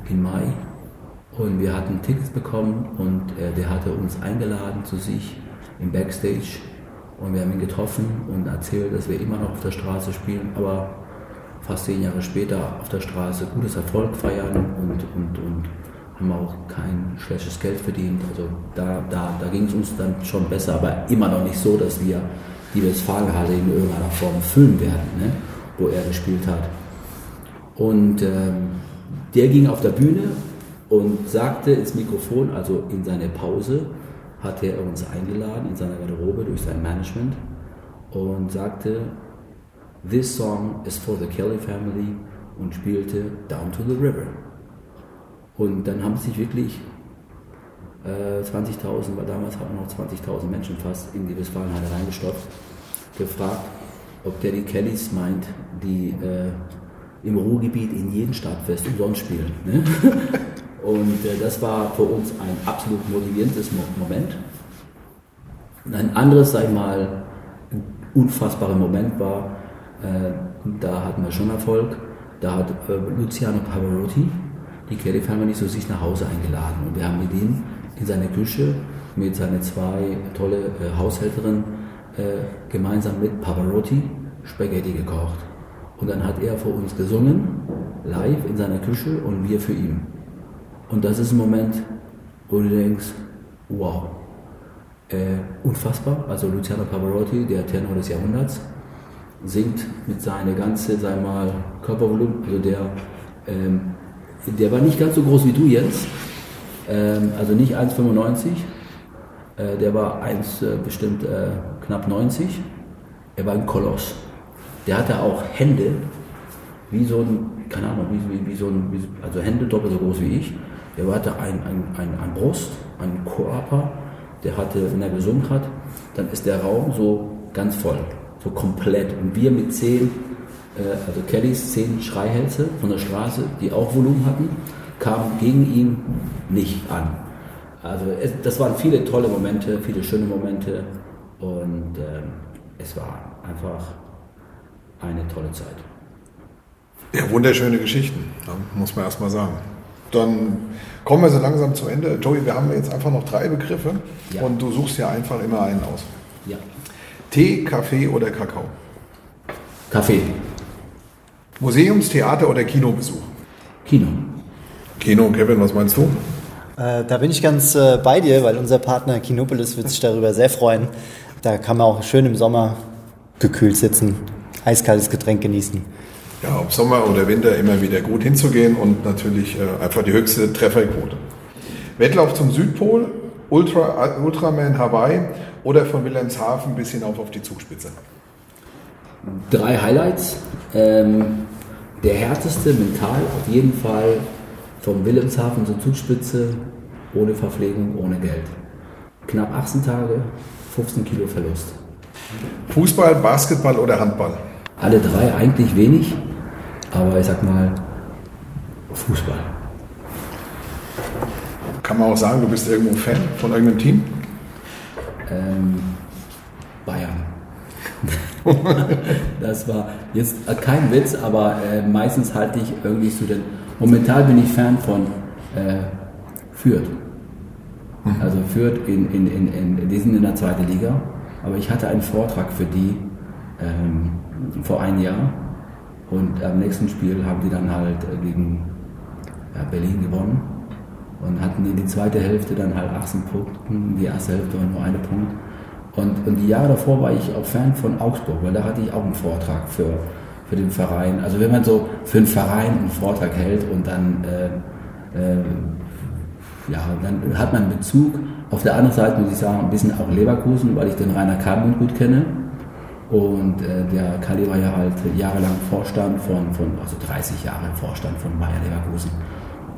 im Mai. Und wir hatten Tickets bekommen und äh, der hatte uns eingeladen zu sich im Backstage. Und wir haben ihn getroffen und erzählt, dass wir immer noch auf der Straße spielen, aber fast zehn Jahre später auf der Straße gutes Erfolg feiern und, und, und haben auch kein schlechtes Geld verdient. Also da, da, da ging es uns dann schon besser, aber immer noch nicht so, dass wir die Westfalenhalle in irgendeiner Form füllen werden, ne? wo er gespielt hat. Und ähm, der ging auf der Bühne und sagte ins Mikrofon, also in seiner Pause, hatte er uns eingeladen in seiner Garderobe durch sein Management und sagte, This song is for the Kelly family und spielte Down to the River. Und dann haben sich wirklich äh, 20.000, weil damals hatten noch 20.000 Menschen fast in die Westfalenhalle reingestopft, gefragt, ob der die Kellys meint, die äh, im Ruhrgebiet in jedem Stadtfest umsonst spielen. Ne? Und äh, das war für uns ein absolut motivierendes Moment. Ein anderes, sag ich mal, unfassbarer Moment war, äh, da hatten wir schon Erfolg, da hat äh, Luciano Pavarotti die Kelly Family zu sich nach Hause eingeladen und wir haben mit ihm in seiner Küche mit seinen zwei tolle äh, Haushälterinnen äh, gemeinsam mit Pavarotti Spaghetti gekocht. Und dann hat er für uns gesungen, live in seiner Küche und wir für ihn. Und das ist ein Moment, wo du denkst, wow, äh, unfassbar. Also Luciano Pavarotti, der Tenor des Jahrhunderts, singt mit seiner ganzen, sag mal, Körpervolumen, also der, ähm, der war nicht ganz so groß wie du jetzt, ähm, also nicht 1,95, äh, der war 1 äh, bestimmt äh, knapp 90, er war ein Koloss. Der hatte auch Hände, wie so ein, keine Ahnung, wie, wie, wie so ein, wie, also Hände doppelt so groß wie ich. Der hatte ein, ein, ein, ein Brust, ein Körper, der hatte, wenn er gesungen hat, dann ist der Raum so ganz voll, so komplett. Und wir mit zehn, äh, also Kellys zehn Schreihälse von der Straße, die auch Volumen hatten, kamen gegen ihn nicht an. Also es, das waren viele tolle Momente, viele schöne Momente und äh, es war einfach eine tolle Zeit. Ja, wunderschöne Geschichten, muss man erstmal sagen. Dann kommen wir so langsam zu Ende. Joey, wir haben jetzt einfach noch drei Begriffe Ja. und du suchst ja einfach immer einen aus. Ja. Tee, Kaffee oder Kakao? Kaffee, Museums-, Theater- oder Kinobesuch? Kino. Kino, Kevin, was meinst du? Äh, da bin ich ganz äh, bei dir, weil unser Partner Kinopolis wird sich darüber sehr freuen. Da kann man auch schön im Sommer gekühlt sitzen, eiskaltes Getränk genießen. Ja, ob Sommer oder Winter immer wieder gut hinzugehen und natürlich äh, einfach die höchste Trefferquote. Wettlauf zum Südpol, Ultra, Ultraman Hawaii oder von Wilhelmshaven bis hinauf auf die Zugspitze. Drei Highlights. Ähm, der härteste mental auf jeden Fall vom Wilhelmshaven zur Zugspitze, ohne Verpflegung, ohne Geld. Knapp 18 Tage, 15 Kilo Verlust. Fußball, Basketball oder Handball? Alle drei eigentlich wenig, aber ich sag mal Fußball. Kann man auch sagen, du bist irgendwo Fan von irgendeinem Team? Ähm, Bayern. das war jetzt äh, kein Witz, aber äh, meistens halte ich irgendwie zu den. Momentan bin ich Fan von äh, Fürth. Also Fürth in, in, in, in, die sind in der zweiten Liga, aber ich hatte einen Vortrag für die ähm, vor einem Jahr und am nächsten Spiel haben die dann halt äh, gegen ja, Berlin gewonnen und hatten in die zweite Hälfte dann halt 18 Punkte, die erste Hälfte war nur eine Punkt. Und, und die Jahre davor war ich auch Fan von Augsburg, weil da hatte ich auch einen Vortrag für, für den Verein. Also wenn man so für einen Verein einen Vortrag hält und dann, äh, äh, ja, dann hat man Bezug. Auf der anderen Seite muss ich sagen, ein bisschen auch Leverkusen, weil ich den Rainer Kalmund gut kenne. Und äh, der Kali war ja halt jahrelang Vorstand von, von, also 30 Jahre Vorstand von Bayer Leverkusen.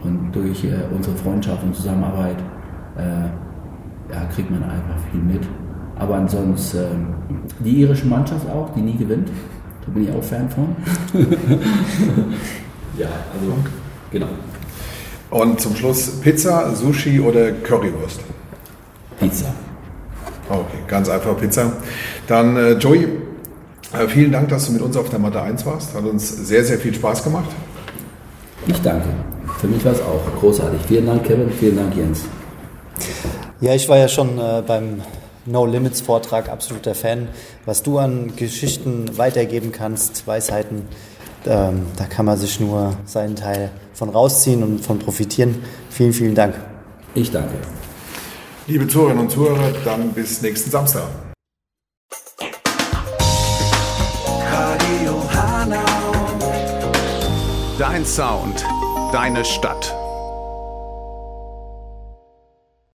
Und durch äh, unsere Freundschaft und Zusammenarbeit äh, ja, kriegt man einfach viel mit. Aber ansonsten ähm, die irische Mannschaft auch, die nie gewinnt. Da bin ich auch Fan von. ja, also genau. Und zum Schluss Pizza, Sushi oder Currywurst? Pizza. Okay, ganz einfach Pizza. Dann äh, Joey, äh, vielen Dank, dass du mit uns auf der Matte 1 warst. Hat uns sehr, sehr viel Spaß gemacht. Ich danke. Für mich war es auch großartig. Vielen Dank, Kevin. Vielen Dank, Jens. Ja, ich war ja schon äh, beim No Limits Vortrag absoluter Fan. Was du an Geschichten weitergeben kannst, Weisheiten, ähm, da kann man sich nur seinen Teil von rausziehen und von profitieren. Vielen, vielen Dank. Ich danke. Liebe Zuhörerinnen und Zuhörer, dann bis nächsten Samstag. Dein Sound, deine Stadt.